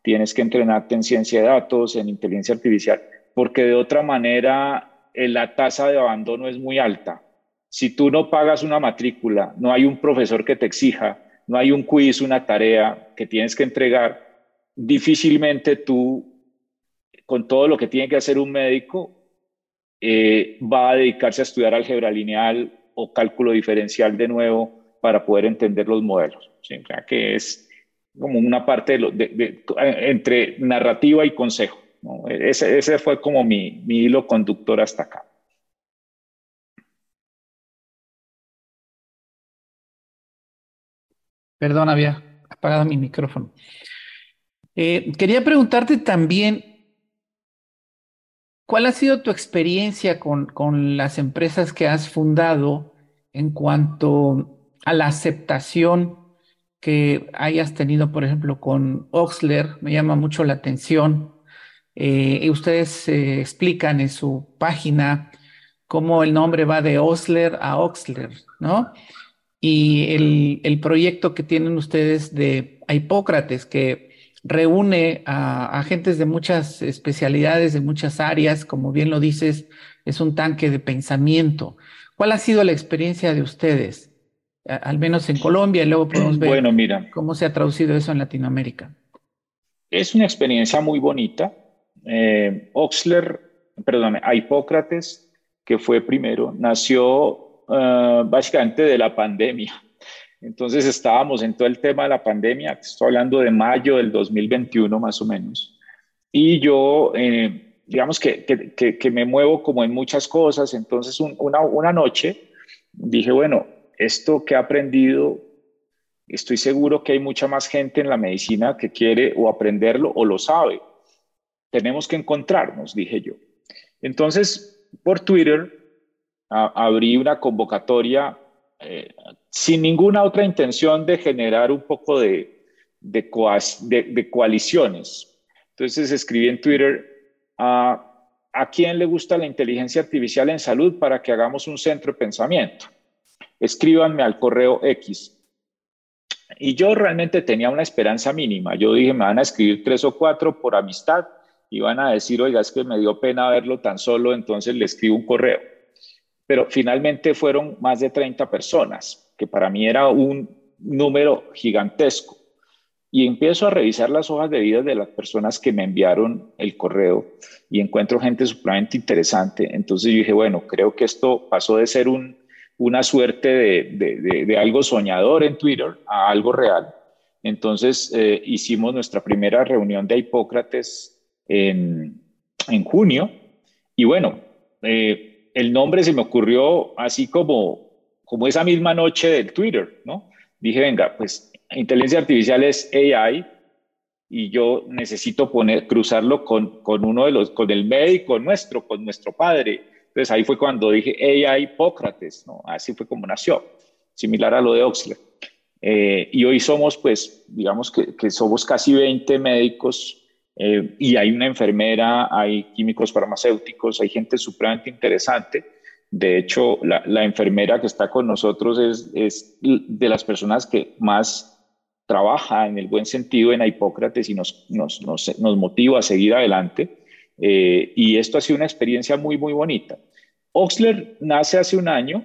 Tienes que entrenarte en ciencia de datos, en inteligencia artificial, porque de otra manera eh, la tasa de abandono es muy alta. Si tú no pagas una matrícula, no hay un profesor que te exija, no hay un quiz, una tarea que tienes que entregar, difícilmente tú, con todo lo que tiene que hacer un médico, eh, va a dedicarse a estudiar álgebra lineal o cálculo diferencial de nuevo para poder entender los modelos. que es como una parte de, entre narrativa y consejo. Ese, ese, fue como mi, mi hilo conductor hasta acá. Perdón, había apagado mi micrófono. Eh, quería preguntarte también, ¿cuál ha sido tu experiencia con, con las empresas que has fundado en cuanto a la aceptación que hayas tenido, por ejemplo, con Oxler? Me llama mucho la atención. Eh, y ustedes eh, explican en su página cómo el nombre va de Osler a Oxler, ¿no? Y el, proyecto que tienen ustedes de Hipócrates, que reúne a agentes de muchas especialidades, de muchas áreas, como bien lo dices, es un tanque de pensamiento. ¿Cuál ha sido la experiencia de ustedes? Al menos en Colombia y luego podemos ver bueno, mira, cómo se ha traducido eso en Latinoamérica. Es una experiencia muy bonita. Eh, Oxler, perdón, Hipócrates, que fue primero, nació uh, básicamente de la pandemia. Entonces estábamos en todo el tema de la pandemia, estoy hablando de mayo del 2021 más o menos. Y yo, eh, digamos que, que, que, me muevo como en muchas cosas, entonces una, una noche dije, bueno, esto que he aprendido, estoy seguro que hay mucha más gente en la medicina que quiere o aprenderlo o lo sabe. Tenemos que encontrarnos, dije yo. Entonces, por Twitter, abrí una convocatoria eh, sin ninguna otra intención de generar un poco de, de, coaliciones. Entonces escribí en Twitter a, a quién le gusta la inteligencia artificial en salud para que hagamos un centro de pensamiento. Escríbanme al correo X. Y yo realmente tenía una esperanza mínima. Yo dije, me van a escribir tres o cuatro por amistad y van a decir, oiga, es que me dio pena verlo tan solo, entonces le escribo un correo pero finalmente fueron más de 30 personas, que para mí era un número gigantesco. Y empiezo a revisar las hojas de vida de las personas que me enviaron el correo y encuentro gente supremamente interesante. Entonces yo dije, bueno, creo que esto pasó de ser un, una suerte de, de, algo soñador en Twitter a algo real. Entonces eh, hicimos nuestra primera reunión de Hipócrates en, en junio y bueno, eh, el nombre se me ocurrió así como, como esa misma noche del Twitter, ¿no? Dije, venga, pues inteligencia artificial es AI y yo necesito poner, cruzarlo con, con uno de los, con el médico nuestro, con nuestro padre. Entonces ahí fue cuando dije AI Hipócrates, ¿no? Así fue como nació, similar a lo de Oxley. Eh, y hoy somos, pues, digamos que, que somos casi 20 médicos eh, y hay una enfermera, hay químicos farmacéuticos, hay gente supremamente interesante. De hecho, la, enfermera que está con nosotros es, es, de las personas que más trabaja en el buen sentido en Hipócrates y nos, nos, nos, nos motiva a seguir adelante. Eh, y esto ha sido una experiencia muy, muy bonita. Oxler nace hace un año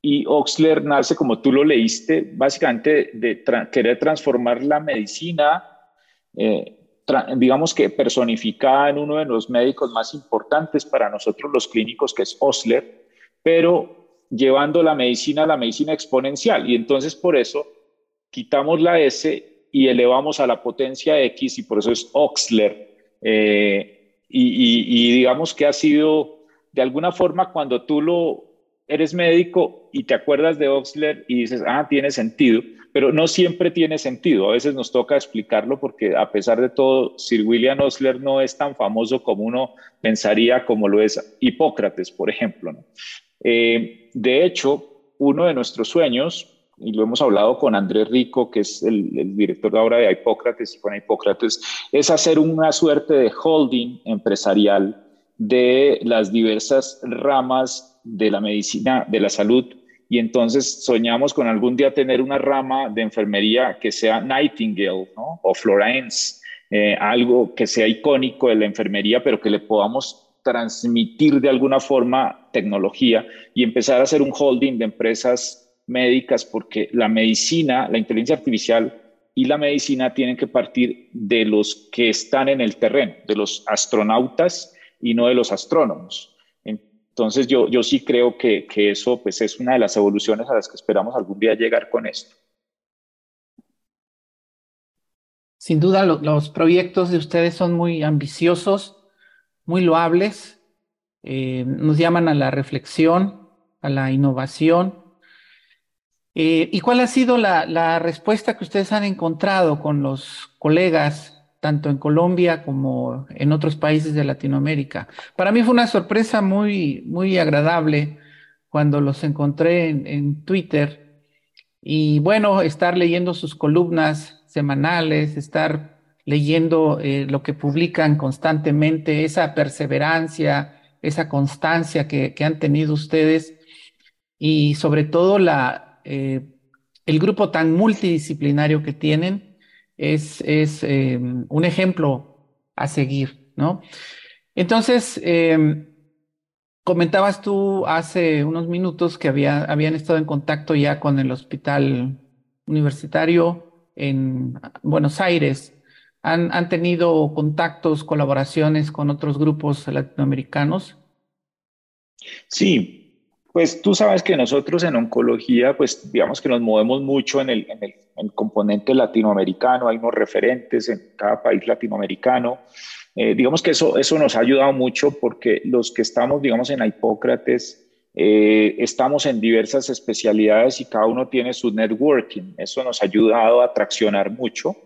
y Oxler nace, como tú lo leíste, básicamente de querer transformar la medicina eh, digamos que personificada en uno de los médicos más importantes para nosotros los clínicos, que es Osler, pero llevando la medicina a la medicina exponencial. Y entonces por eso quitamos la S y elevamos a la potencia X y por eso es Oxler. Eh, y, digamos que ha sido, de alguna forma, cuando tú lo eres médico y te acuerdas de Oxler y dices, ah, tiene sentido, pero no siempre tiene sentido. A veces nos toca explicarlo porque a pesar de todo, Sir William Osler no es tan famoso como uno pensaría como lo es Hipócrates, por ejemplo. Eh, de hecho, uno de nuestros sueños, y lo hemos hablado con Andrés Rico, que es el, director de ahora de Hipócrates y con Hipócrates, es hacer una suerte de holding empresarial de las diversas ramas de la medicina, de la salud y entonces soñamos con algún día tener una rama de enfermería que sea Nightingale o Florence, eh, algo que sea icónico de la enfermería, pero que le podamos transmitir de alguna forma tecnología y empezar a hacer un holding de empresas médicas, porque la medicina, la inteligencia artificial y la medicina tienen que partir de los que están en el terreno, de los astronautas y no de los astrónomos. Entonces yo, yo sí creo que, que, eso pues, es una de las evoluciones a las que esperamos algún día llegar con esto. Sin duda, los proyectos de ustedes son muy ambiciosos, muy loables, eh, nos llaman a la reflexión, a la innovación. Eh, ¿Y cuál ha sido la, la respuesta que ustedes han encontrado con los colegas tanto en Colombia como en otros países de Latinoamérica. Para mí fue una sorpresa muy, muy agradable cuando los encontré en, Twitter y bueno, estar leyendo sus columnas semanales, estar leyendo eh, lo que publican constantemente, esa perseverancia, esa constancia que, han tenido ustedes y sobre todo la, eh, el grupo tan multidisciplinario que tienen es, es em, un ejemplo a seguir, ¿no? Entonces, em, comentabas tú hace unos minutos que había, habían estado en contacto ya con el hospital universitario en Buenos Aires. ¿Han, han tenido contactos, colaboraciones con otros grupos latinoamericanos? Sí, pues tú sabes que nosotros en oncología, pues digamos que nos movemos mucho en el, en el, componente latinoamericano, hay unos referentes en cada país latinoamericano. Eh, digamos que eso, eso nos ha ayudado mucho porque los que estamos, digamos, en Hipócrates, eh, estamos en diversas especialidades y cada uno tiene su networking. Eso nos ha ayudado a traccionar mucho.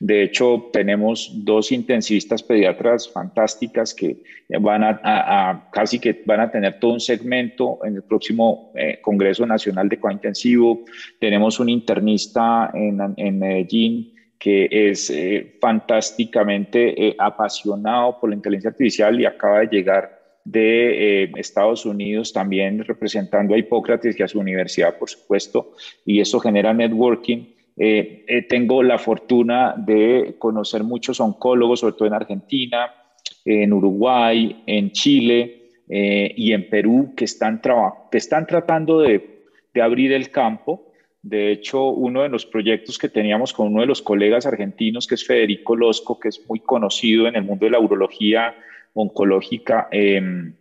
De hecho, tenemos dos intensivistas pediatras fantásticas que van a, casi que van a tener todo un segmento en el próximo eh, Congreso Nacional de Cointensivo. Tenemos un internista en, Medellín que es eh, fantásticamente eh, apasionado por la inteligencia artificial y acaba de llegar de Estados Unidos también representando a Hipócrates y a su universidad, por supuesto, y eso genera networking eh, eh, tengo la fortuna de conocer muchos oncólogos, sobre todo en Argentina, en Uruguay, en Chile eh, y en Perú, que están, que están tratando de, de abrir el campo. De hecho, uno de los proyectos que teníamos con uno de los colegas argentinos, que es Federico Losco, que es muy conocido en el mundo de la urología oncológica, em,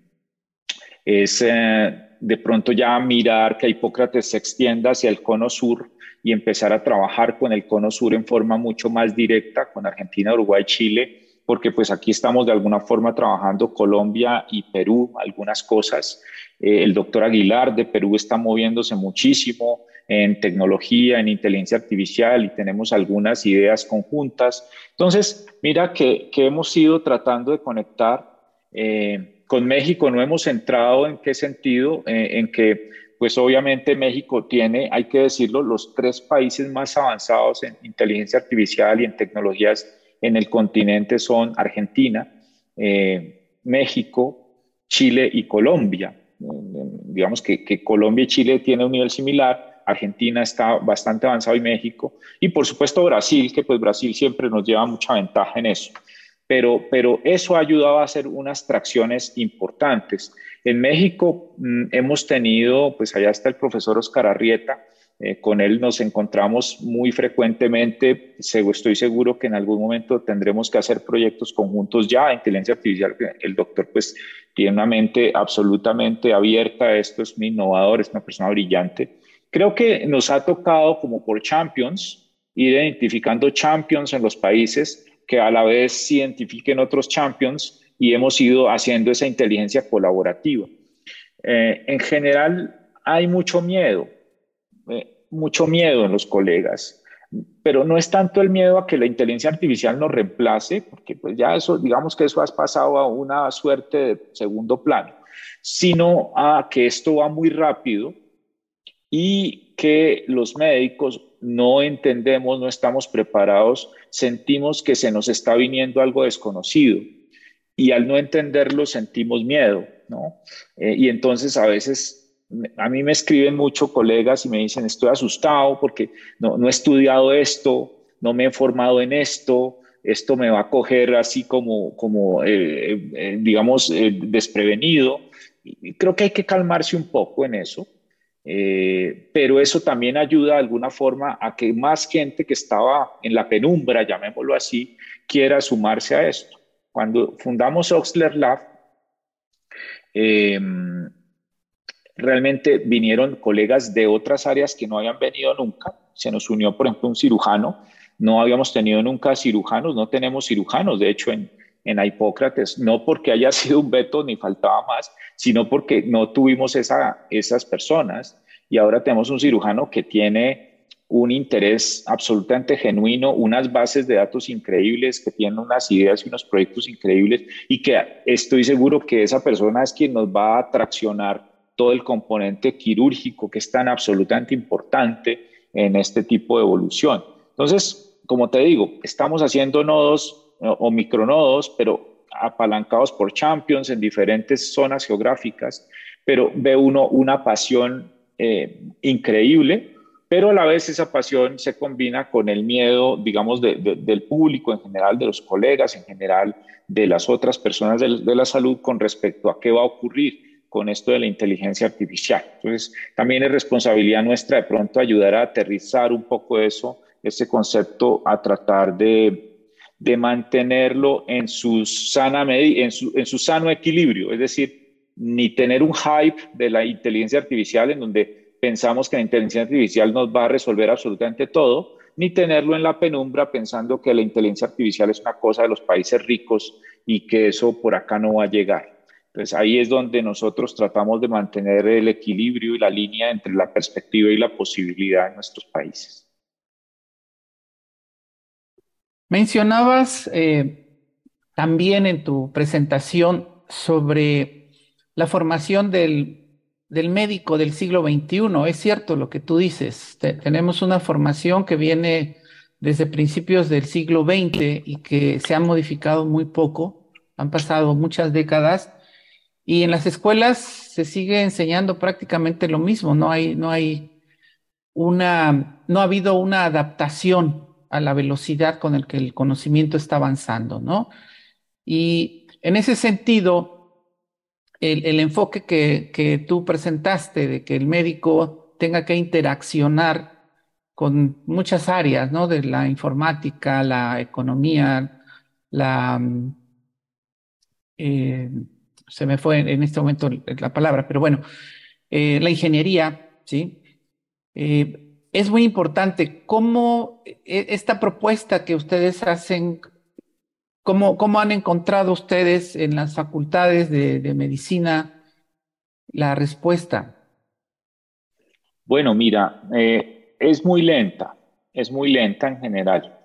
es de pronto ya mirar que Hipócrates se extienda hacia el cono sur y empezar a trabajar con el cono sur en forma mucho más directa, con Argentina, Uruguay, Chile, porque pues aquí estamos de alguna forma trabajando Colombia y Perú, algunas cosas. Eh, el doctor Aguilar de Perú está moviéndose muchísimo en tecnología, en inteligencia artificial y tenemos algunas ideas conjuntas. Entonces, mira que, que hemos ido tratando de conectar. Eh, con México no hemos entrado en qué sentido, eh, en que pues obviamente México tiene, hay que decirlo, los tres países más avanzados en inteligencia artificial y en tecnologías en el continente son Argentina, eh, México, Chile y Colombia. digamos que, que, Colombia y Chile tienen un nivel similar, Argentina está bastante avanzado y México, y por supuesto Brasil, que pues Brasil siempre nos lleva mucha ventaja en eso. Pero, pero eso ha ayudado a hacer unas tracciones importantes. En México mm, hemos tenido, pues allá está el profesor Oscar Arrieta, eh, con él nos encontramos muy frecuentemente. Estoy seguro que en algún momento tendremos que hacer proyectos conjuntos ya. Inteligencia artificial, el doctor pues tiene una mente absolutamente abierta. Esto es muy innovador, es una persona brillante. Creo que nos ha tocado como por champions, ir identificando champions en los países que a la vez identifiquen otros champions y hemos ido haciendo esa inteligencia colaborativa. Eh, en general hay mucho miedo, eh, mucho miedo en los colegas, pero no es tanto el miedo a que la inteligencia artificial nos reemplace, porque pues ya eso, digamos que eso ha pasado a una suerte de segundo plano, sino a que esto va muy rápido y que los médicos no entendemos, no estamos preparados, sentimos que se nos está viniendo algo desconocido y al no entenderlo sentimos miedo, ¿no? Eh, y entonces a veces a mí me escriben mucho colegas y me dicen, estoy asustado porque no, no he estudiado esto, no me he formado en esto, esto me va a coger así como, como eh, eh, digamos, desprevenido. Y creo que hay que calmarse un poco en eso, pero eso también ayuda de alguna forma a que más gente que estaba en la penumbra, llamémoslo así, quiera sumarse a esto. Cuando fundamos Oxler Lab, em, realmente vinieron colegas de otras áreas que no habían venido nunca. Se nos unió, por ejemplo, un cirujano. No habíamos tenido nunca cirujanos, no tenemos cirujanos, de hecho, en, en Hipócrates, no porque haya sido un veto ni faltaba más, sino porque no tuvimos esa, esas personas. Y ahora tenemos un cirujano que tiene un interés absolutamente genuino, unas bases de datos increíbles, que tienen unas ideas y unos proyectos increíbles y que estoy seguro que esa persona es quien nos va a traccionar todo el componente quirúrgico que es tan absolutamente importante en este tipo de evolución. Entonces, como te digo, estamos haciendo nodos o micronodos, pero apalancados por champions en diferentes zonas geográficas, pero ve uno una pasión eh, increíble pero a la vez esa pasión se combina con el miedo, digamos, del público en general, de los colegas en general, de las otras personas de, la salud con respecto a qué va a ocurrir con esto de la inteligencia artificial. Entonces, también es responsabilidad nuestra de pronto ayudar a aterrizar un poco eso, ese concepto, a tratar de, mantenerlo en su, sana en, su, en su sano equilibrio, es decir, ni tener un hype de la inteligencia artificial en donde pensamos que la inteligencia artificial nos va a resolver absolutamente todo, ni tenerlo en la penumbra pensando que la inteligencia artificial es una cosa de los países ricos y que eso por acá no va a llegar. Entonces ahí es donde nosotros tratamos de mantener el equilibrio y la línea entre la perspectiva y la posibilidad en nuestros países. Mencionabas eh, también en tu presentación sobre la formación del del médico del siglo XXI. Es cierto lo que tú dices. tenemos una formación que viene desde principios del siglo XX y que se ha modificado muy poco. Han pasado muchas décadas y en las escuelas se sigue enseñando prácticamente lo mismo. No hay, no hay una, no ha habido una adaptación a la velocidad con el que el conocimiento está avanzando, ¿no? Y en ese sentido, el, enfoque que, tú presentaste de que el médico tenga que interaccionar con muchas áreas, ¿no? De la informática, la economía, la... Mm, eh, se me fue en este momento la palabra, pero bueno, eh, la ingeniería, ¿sí? Eh, es muy importante cómo esta propuesta que ustedes hacen ¿Cómo, han encontrado ustedes en las facultades de, medicina la respuesta? Bueno, mira, eh, es muy lenta, es muy lenta en general.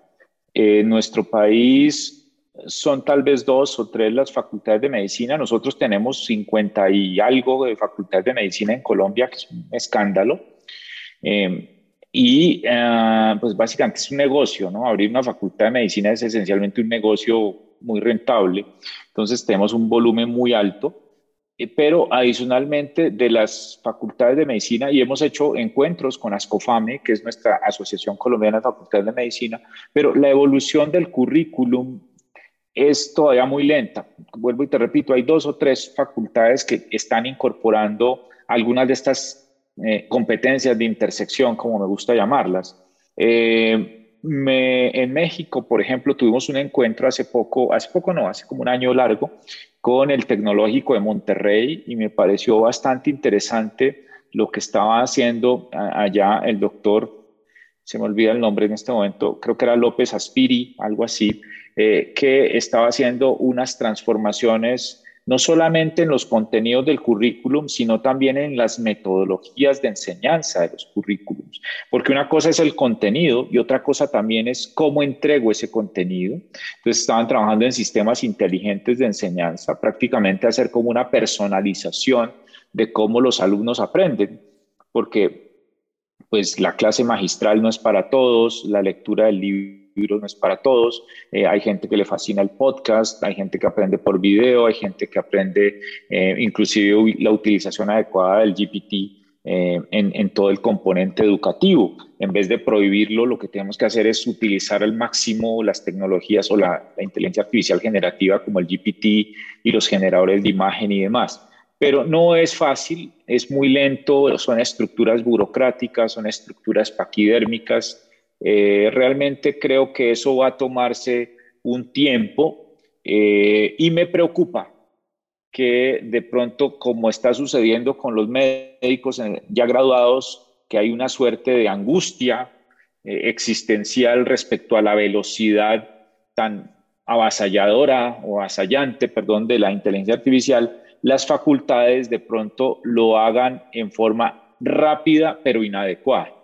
En nuestro país son tal vez dos o tres las facultades de medicina. Nosotros tenemos 50 y algo de facultades de medicina en Colombia, que es un escándalo. Eh, y eh, pues básicamente es un negocio, ¿no? Abrir una facultad de medicina es esencialmente un negocio muy rentable. Entonces tenemos un volumen muy alto, eh, pero adicionalmente de las facultades de medicina y hemos hecho encuentros con ASCOFAME, que es nuestra Asociación Colombiana de Facultades de Medicina, pero la evolución del currículum es todavía muy lenta. Vuelvo y te repito, hay dos o tres facultades que están incorporando algunas de estas eh, competencias de intersección, como me gusta llamarlas. Eh, en México, por ejemplo, tuvimos un encuentro hace poco, hace poco no, hace como un año largo, con el Tecnológico de Monterrey y me pareció bastante interesante lo que estaba haciendo allá el doctor, se me olvida el nombre en este momento, creo que era López Aspiri, algo así, eh, que estaba haciendo unas transformaciones no solamente en los contenidos del currículum, sino también en las metodologías de enseñanza de los currículums. Porque una cosa es el contenido y otra cosa también es cómo entrego ese contenido. Entonces estaban trabajando en sistemas inteligentes de enseñanza, prácticamente hacer como una personalización de cómo los alumnos aprenden, porque pues la clase magistral no es para todos, la lectura del libro no es para todos. Eh, hay gente que le fascina el podcast, hay gente que aprende por video, hay gente que aprende eh, inclusive la utilización adecuada del GPT eh, en, todo el componente educativo. En vez de prohibirlo, lo que tenemos que hacer es utilizar al máximo las tecnologías o la, la inteligencia artificial generativa como el GPT y los generadores de imagen y demás pero no es fácil, es muy lento, son estructuras burocráticas, son estructuras paquidérmicas eh, realmente creo que eso va a tomarse un tiempo eh, y me preocupa que de pronto, como está sucediendo con los médicos ya graduados, que hay una suerte de angustia eh, existencial respecto a la velocidad tan avasalladora o avasallante, perdón, de la inteligencia artificial, las facultades de pronto lo hagan en forma rápida pero inadecuada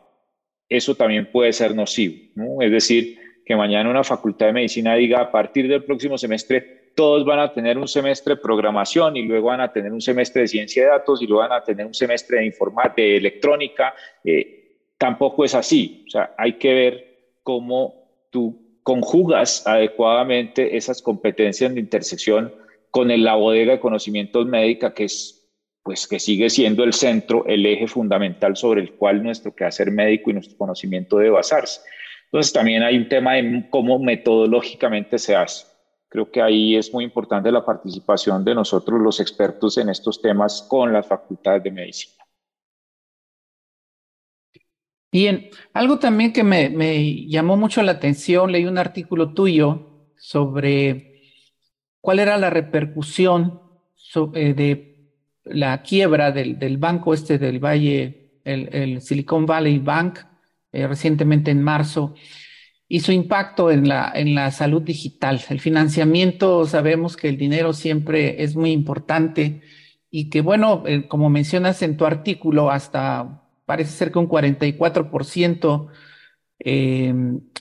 eso también puede ser nocivo. ¿no? Es decir, que mañana una facultad de medicina diga a partir del próximo semestre todos van a tener un semestre de programación y luego van a tener un semestre de ciencia de datos y luego van a tener un semestre de de electrónica. Eh, tampoco es así. O sea, hay que ver cómo tú conjugas adecuadamente esas competencias de intersección con la bodega de conocimientos médica, que es pues que sigue siendo el centro, el eje fundamental sobre el cual nuestro quehacer médico y nuestro conocimiento debe basarse. Entonces también hay un tema de cómo metodológicamente se hace. Creo que ahí es muy importante la participación de nosotros los expertos en estos temas con las facultades de medicina. Bien, algo también que me, llamó mucho la atención, leí un artículo tuyo sobre cuál era la repercusión eh, de la quiebra del, banco este del Valle, el, Silicon Valley Bank, eh, recientemente en marzo, y su impacto en la, en la salud digital. El financiamiento, sabemos que el dinero siempre es muy importante y que, bueno, eh, como mencionas en tu artículo, hasta parece ser que un 44% eh,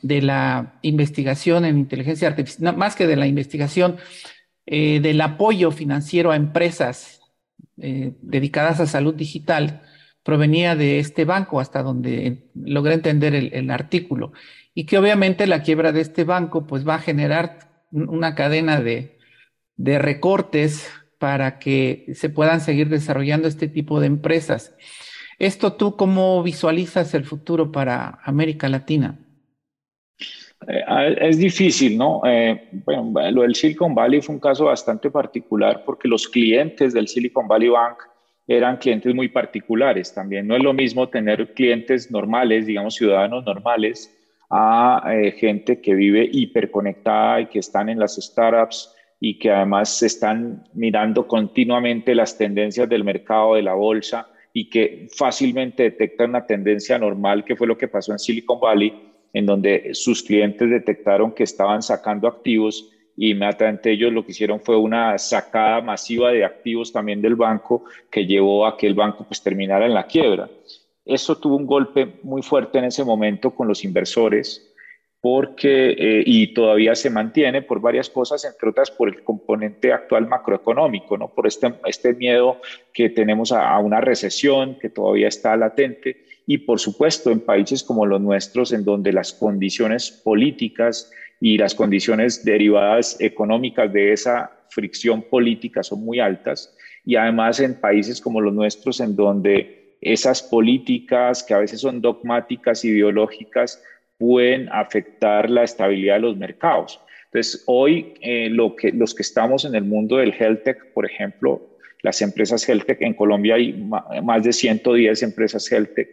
de la investigación en inteligencia artificial, más que de la investigación, eh, del apoyo financiero a empresas dedicadas a salud digital, provenía de este banco, hasta donde logré entender el artículo y que obviamente la quiebra de este banco pues va a generar una cadena de, recortes para que se puedan seguir desarrollando este tipo de empresas. ¿Esto tú cómo visualizas el futuro para América Latina? Eh, es difícil, ¿no? Eh, bueno, lo del Silicon Valley fue un caso bastante particular porque los clientes del Silicon Valley Bank eran clientes muy particulares también. No es lo mismo tener clientes normales, digamos ciudadanos normales, a eh, gente que vive hiperconectada y que están en las startups y que además están mirando continuamente las tendencias del mercado, de la bolsa y que fácilmente detectan una tendencia normal, que fue lo que pasó en Silicon Valley, en donde sus clientes detectaron que estaban sacando activos y inmediatamente ellos lo que hicieron fue una sacada masiva de activos también del banco que llevó a que el banco pues terminara en la quiebra. Eso tuvo un golpe muy fuerte en ese momento con los inversores porque, eh, y todavía se mantiene por varias cosas, entre otras por el componente actual macroeconómico, ¿no? por este, este miedo que tenemos a, una recesión que todavía está latente y por supuesto en países como los nuestros, en donde las condiciones políticas y las condiciones derivadas económicas de esa fricción política son muy altas y además en países como los nuestros, en donde esas políticas que a veces son dogmáticas, ideológicas, pueden afectar la estabilidad de los mercados. Entonces, hoy eh, lo que, los que estamos en el mundo del health tech, por ejemplo, las empresas health tech, en Colombia hay más de 110 empresas health tech,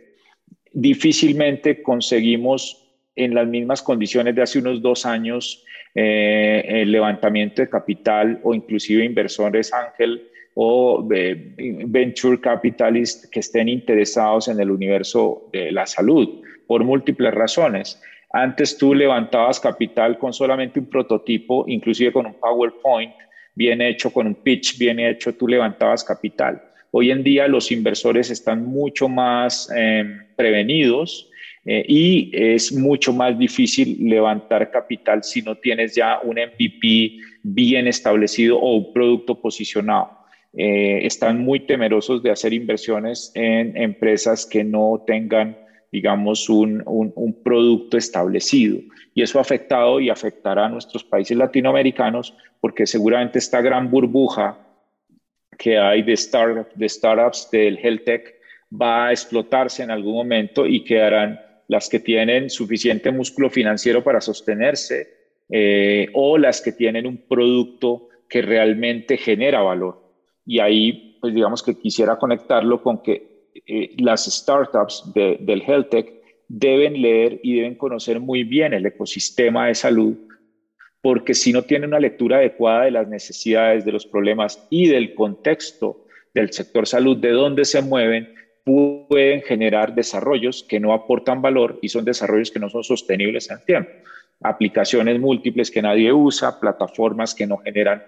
difícilmente conseguimos en las mismas condiciones de hace unos dos años eh, el levantamiento de capital o inclusive inversores ángel o venture capitalists que estén interesados en el universo de la salud por múltiples razones. Antes tú levantabas capital con solamente un prototipo, inclusive con un PowerPoint bien hecho, con un pitch bien hecho, tú levantabas capital. Hoy en día los inversores están mucho más em, prevenidos eh, y es mucho más difícil levantar capital si no tienes ya un MVP bien establecido o un producto posicionado. Eh, están muy temerosos de hacer inversiones en empresas que no tengan, digamos, un, un, producto establecido. Y eso ha afectado y afectará a nuestros países latinoamericanos porque seguramente esta gran burbuja que hay de, start, de startups del health tech va a explotarse en algún momento y quedarán las que tienen suficiente músculo financiero para sostenerse eh, o las que tienen un producto que realmente genera valor. Y ahí, pues digamos que quisiera conectarlo con que eh, las startups del health tech deben leer y deben conocer muy bien el ecosistema de salud, porque si no tienen una lectura adecuada de las necesidades, de los problemas y del contexto del sector salud, de dónde se mueven, pueden generar desarrollos que no aportan valor y son desarrollos que no son sostenibles en el tiempo. Aplicaciones múltiples que nadie usa, plataformas que no generan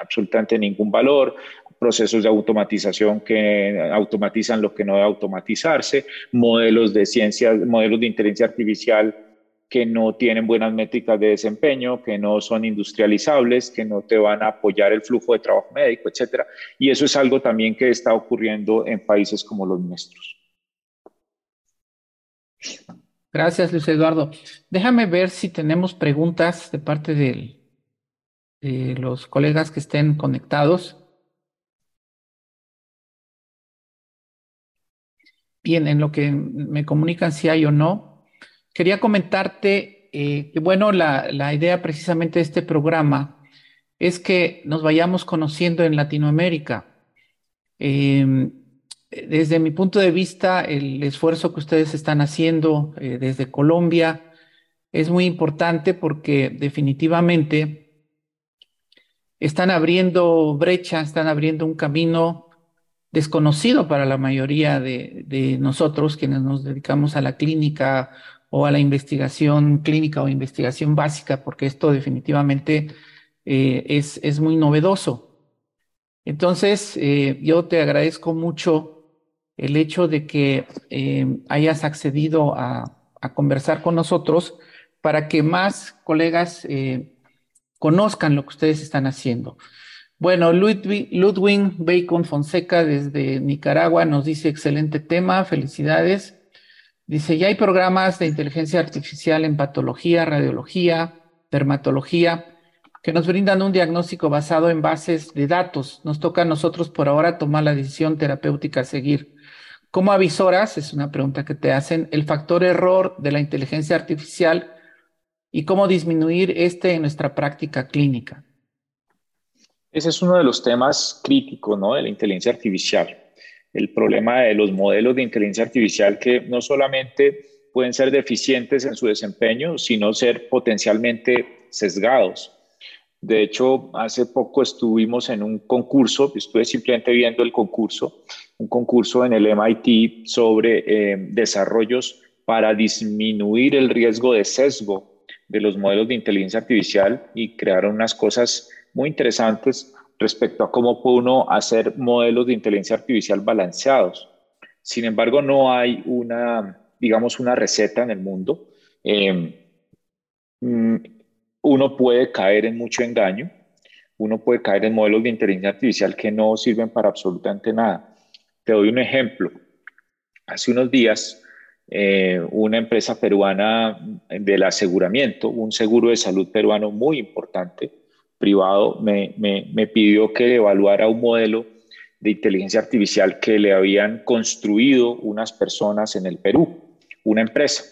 absolutamente ningún valor, procesos de automatización que automatizan lo que no debe automatizarse, modelos de ciencia, modelos de inteligencia artificial que no tienen buenas métricas de desempeño, que no son industrializables, que no te van a apoyar el flujo de trabajo médico, etcétera. Y eso es algo también que está ocurriendo en países como los nuestros. Gracias, Luis Eduardo. Déjame ver si tenemos preguntas de parte de los colegas que estén conectados. bien en lo que me comunican si hay o no. Quería comentarte eh, que, bueno, la, la, idea precisamente de este programa es que nos vayamos conociendo en Latinoamérica. Eh, desde mi punto de vista, el esfuerzo que ustedes están haciendo eh, desde Colombia es muy importante porque definitivamente están abriendo brecha, están abriendo un camino desconocido para la mayoría de, nosotros quienes nos dedicamos a la clínica o a la investigación clínica o investigación básica, porque esto definitivamente eh, es, es, muy novedoso. Entonces, eh, yo te agradezco mucho el hecho de que eh, hayas accedido a, a, conversar con nosotros para que más colegas conozcan lo que ustedes están haciendo. Bueno, Ludwig, Ludwig Bacon Fonseca desde Nicaragua nos dice excelente tema, felicidades. Dice, ya hay programas de inteligencia artificial en patología, radiología, dermatología, que nos brindan un diagnóstico basado en bases de datos. Nos toca a nosotros por ahora tomar la decisión terapéutica a seguir. ¿Cómo avisoras? Es una pregunta que te hacen. El factor error de la inteligencia artificial y cómo disminuir este en nuestra práctica clínica. Ese es uno de los temas críticos ¿no? de la inteligencia artificial. El problema de los modelos de inteligencia artificial que no solamente pueden ser deficientes en su desempeño, sino ser potencialmente sesgados. De hecho, hace poco estuvimos en un concurso, estuve simplemente viendo el concurso, un concurso en el MIT sobre eh, desarrollos para disminuir el riesgo de sesgo de los modelos de inteligencia artificial y crearon unas cosas muy interesantes respecto a cómo puede uno hacer modelos de inteligencia artificial balanceados. Sin embargo, no hay una, digamos, una receta en el mundo. Em, mm, uno puede caer en mucho engaño, uno puede caer en modelos de inteligencia artificial que no sirven para absolutamente nada. Te doy un ejemplo. Hace unos días, eh, una empresa peruana del aseguramiento, un seguro de salud peruano muy importante, privado me, me, pidió que evaluara un modelo de inteligencia artificial que le habían construido unas personas en el Perú, una empresa.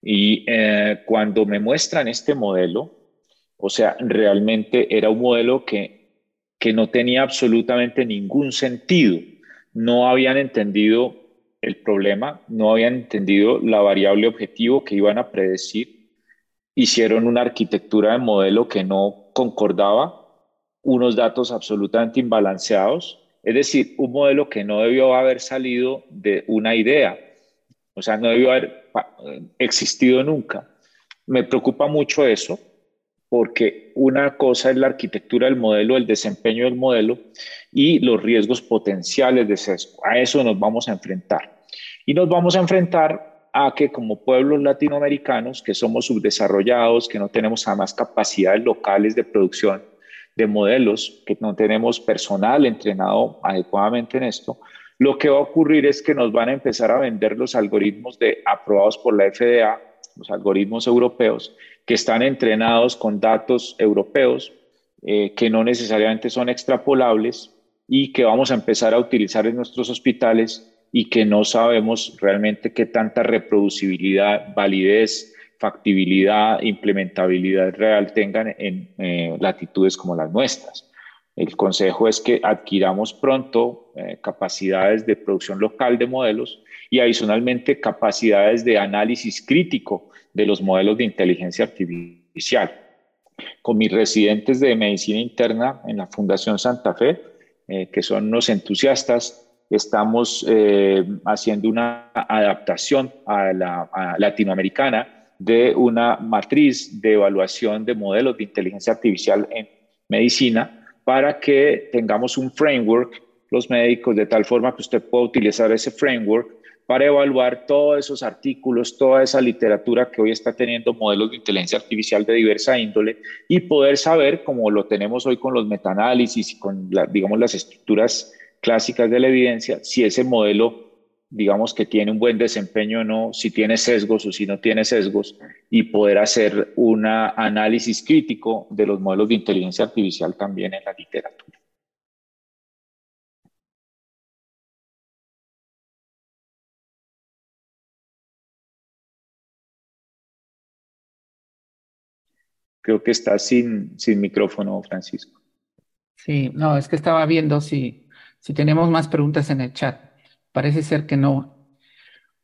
Y eh, cuando me muestran este modelo, o sea, realmente era un modelo que, que no tenía absolutamente ningún sentido. No habían entendido el problema, no habían entendido la variable objetivo que iban a predecir. Hicieron una arquitectura de modelo que no concordaba, unos datos absolutamente imbalanceados, es decir, un modelo que no debió haber salido de una idea, o sea, no debió haber existido nunca. Me preocupa mucho eso, porque una cosa es la arquitectura del modelo, el desempeño del modelo y los riesgos potenciales de sesgo. A eso nos vamos a enfrentar. Y nos vamos a enfrentar a que como pueblos latinoamericanos, que somos subdesarrollados, que no tenemos además capacidades locales de producción de modelos, que no tenemos personal entrenado adecuadamente en esto, lo que va a ocurrir es que nos van a empezar a vender los algoritmos de, aprobados por la FDA, los algoritmos europeos, que están entrenados con datos europeos, eh, que no necesariamente son extrapolables y que vamos a empezar a utilizar en nuestros hospitales y que no sabemos realmente qué tanta reproducibilidad, validez, factibilidad, implementabilidad real tengan en eh, latitudes como las nuestras. El consejo es que adquiramos pronto eh, capacidades de producción local de modelos y adicionalmente capacidades de análisis crítico de los modelos de inteligencia artificial. Con mis residentes de medicina interna en la Fundación Santa Fe, eh, que son unos entusiastas, estamos eh, haciendo una adaptación a la latinoamericana de una matriz de evaluación de modelos de inteligencia artificial en medicina para que tengamos un framework, los médicos, de tal forma que usted pueda utilizar ese framework para evaluar todos esos artículos, toda esa literatura que hoy está teniendo modelos de inteligencia artificial de diversa índole y poder saber, como lo tenemos hoy con los metaanálisis y con, digamos, las estructuras clásicas de la evidencia, si ese modelo, digamos que tiene un buen desempeño o no, si tiene sesgos o si no tiene sesgos, y poder hacer un análisis crítico de los modelos de inteligencia artificial también en la literatura. Creo que está sin, sin micrófono, Francisco. Sí, no, es que estaba viendo si, si tenemos más preguntas en el chat. Parece ser que no.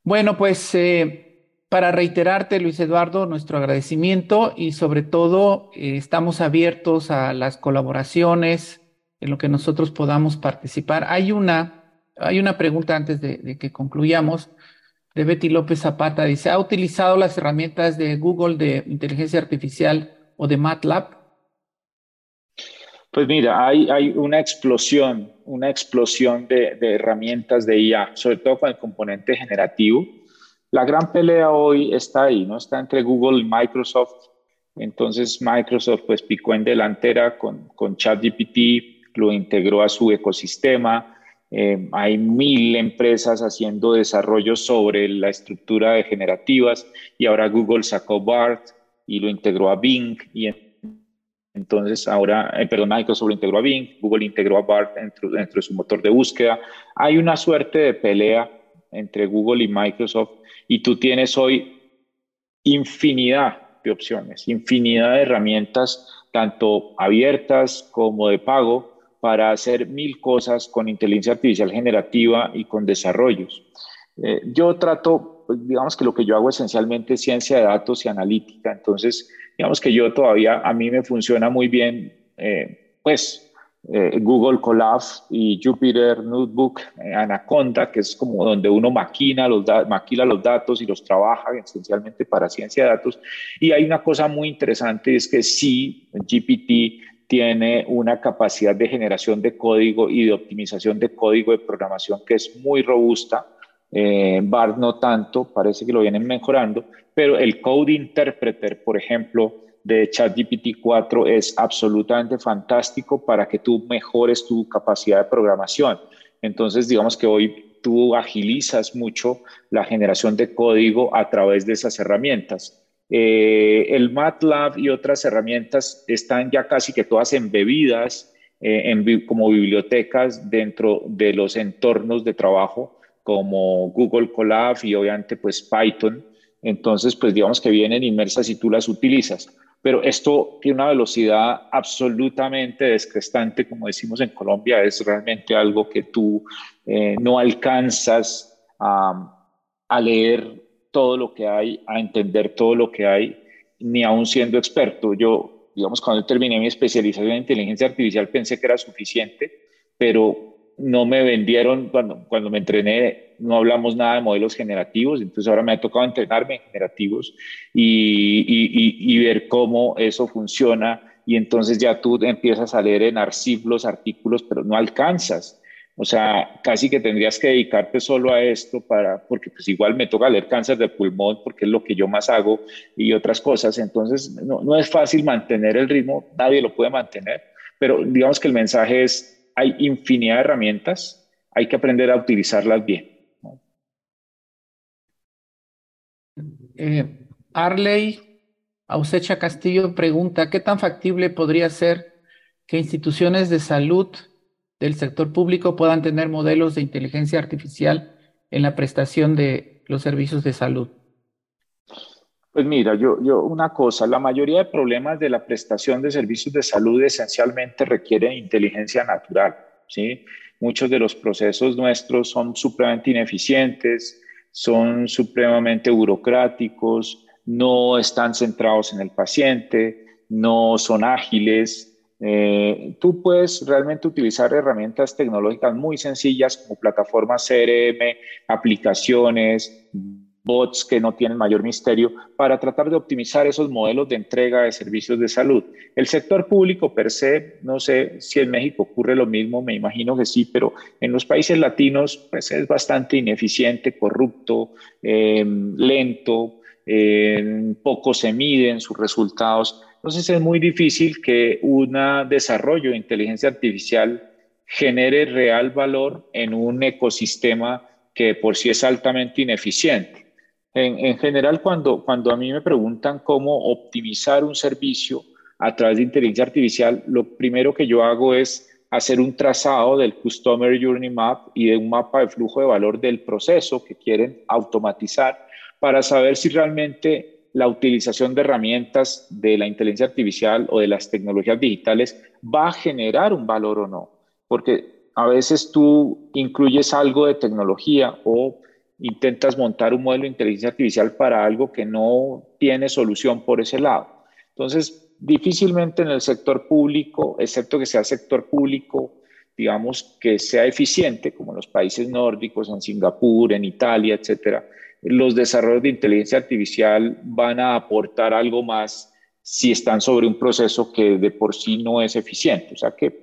Bueno, pues eh, para reiterarte, Luis Eduardo, nuestro agradecimiento y sobre todo eh, estamos abiertos a las colaboraciones en lo que nosotros podamos participar. Hay una, hay una pregunta antes de, que concluyamos de Betty López Zapata. Dice, ¿ha utilizado las herramientas de Google de inteligencia artificial o de MATLAB? Pues mira, hay una explosión, una explosión de, herramientas de IA, sobre todo con el componente generativo. La gran pelea hoy está ahí, ¿no? Está entre Google y Microsoft. Entonces Microsoft pues picó en delantera con, con ChatGPT, lo integró a su ecosistema. Eh, hay mil empresas haciendo desarrollo sobre la estructura de generativas y ahora Google sacó BART y lo integró a Bing y entonces ahora, eh, perdón, Microsoft integró a Bing, Google integró a BART dentro, dentro, de su motor de búsqueda. Hay una suerte de pelea entre Google y Microsoft y tú tienes hoy infinidad de opciones, infinidad de herramientas, tanto abiertas como de pago, para hacer mil cosas con inteligencia artificial generativa y con desarrollos. Eh, yo trato, pues, digamos que lo que yo hago esencialmente es ciencia de datos y analítica, entonces digamos que yo todavía, a mí me funciona muy bien, eh, pues eh, Google Colab y Jupyter Notebook, eh, Anaconda, que es como donde uno maquina los, maquila los datos y los trabaja esencialmente para ciencia de datos. Y hay una cosa muy interesante, es que sí, GPT tiene una capacidad de generación de código y de optimización de código de programación que es muy robusta. Eh, BART no tanto, parece que lo vienen mejorando, pero el Code Interpreter, por ejemplo, de ChatGPT 4 es absolutamente fantástico para que tú mejores tu capacidad de programación. Entonces, digamos que hoy tú agilizas mucho la generación de código a través de esas herramientas. Eh, el MATLAB y otras herramientas están ya casi que todas embebidas eh, en, como bibliotecas dentro de los entornos de trabajo como Google Colab y obviamente pues Python. Entonces, pues digamos que vienen inmersas y tú las utilizas. Pero esto tiene una velocidad absolutamente descrestante, como decimos en Colombia, es realmente algo que tú eh, no alcanzas a, a leer todo lo que hay, a entender todo lo que hay, ni aún siendo experto. Yo, digamos, cuando terminé mi especialización en inteligencia artificial pensé que era suficiente, pero no me vendieron, cuando, cuando me entrené, no hablamos nada de modelos generativos, entonces ahora me ha tocado entrenarme en generativos y, y, ver cómo eso funciona y entonces ya tú empiezas a leer en Arcif los artículos, pero no alcanzas. O sea, casi que tendrías que dedicarte solo a esto para, porque pues igual me toca leer cáncer de pulmón porque es lo que yo más hago y otras cosas. Entonces, no, no es fácil mantener el ritmo, nadie lo puede mantener, pero digamos que el mensaje es, hay infinidad de herramientas, hay que aprender a utilizarlas bien. Eh, Arley Ausecha Castillo pregunta, ¿qué tan factible podría ser que instituciones de salud del sector público puedan tener modelos de inteligencia artificial en la prestación de los servicios de salud? Pues mira, yo, yo una cosa, la mayoría de problemas de la prestación de servicios de salud esencialmente requieren inteligencia natural, ¿sí? Muchos de los procesos nuestros son supremamente ineficientes, son supremamente burocráticos, no están centrados en el paciente, no son ágiles. Eh, tú puedes realmente utilizar herramientas tecnológicas muy sencillas como plataformas CRM, aplicaciones, bots que no tienen mayor misterio para tratar de optimizar esos modelos de entrega de servicios de salud. El sector público per se, no sé si en México ocurre lo mismo, me imagino que sí, pero en los países latinos pues es bastante ineficiente, corrupto, em, lento, eh, poco se miden sus resultados. Entonces es muy difícil que un desarrollo de inteligencia artificial genere real valor en un ecosistema que por sí es altamente ineficiente. En, general, cuando, cuando a mí me preguntan cómo optimizar un servicio a través de inteligencia artificial, lo primero que yo hago es hacer un trazado del Customer Journey Map y de un mapa de flujo de valor del proceso que quieren automatizar para saber si realmente la utilización de herramientas de la inteligencia artificial o de las tecnologías digitales va a generar un valor o no. Porque a veces tú incluyes algo de tecnología o intentas montar un modelo de inteligencia artificial para algo que no tiene solución por ese lado. Entonces, difícilmente en el sector público, excepto que sea sector público, digamos, que sea eficiente, como en los países nórdicos, en Singapur, en Italia, etcétera, los desarrollos de inteligencia artificial van a aportar algo más si están sobre un proceso que de por sí no es eficiente. O sea que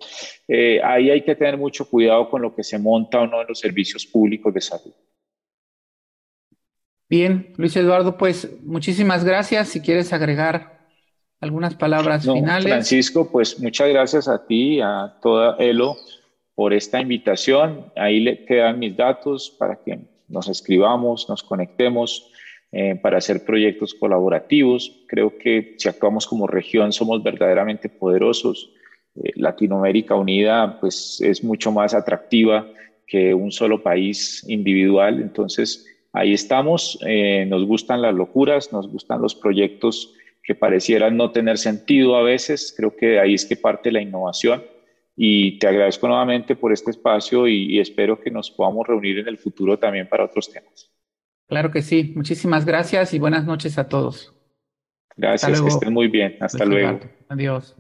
eh, ahí hay que tener mucho cuidado con lo que se monta o no en los servicios públicos de salud. Bien, Luis Eduardo, pues muchísimas gracias. Si quieres agregar algunas palabras finales. Francisco, pues muchas gracias a ti, a toda ELO por esta invitación. Ahí le quedan mis datos para que nos escribamos, nos conectemos eh, para hacer proyectos colaborativos. Creo que si actuamos como región somos verdaderamente poderosos. Eh, Latinoamérica unida pues es mucho más atractiva que un solo país individual. Entonces ahí estamos. Eh, nos gustan las locuras, nos gustan los proyectos que parecieran no tener sentido a veces. Creo que ahí es que parte la innovación y te agradezco nuevamente por este espacio y, espero que nos podamos reunir en el futuro también para otros temas. Claro que sí. Muchísimas gracias y buenas noches a todos. Gracias, que estén muy bien. Hasta luego. Adiós.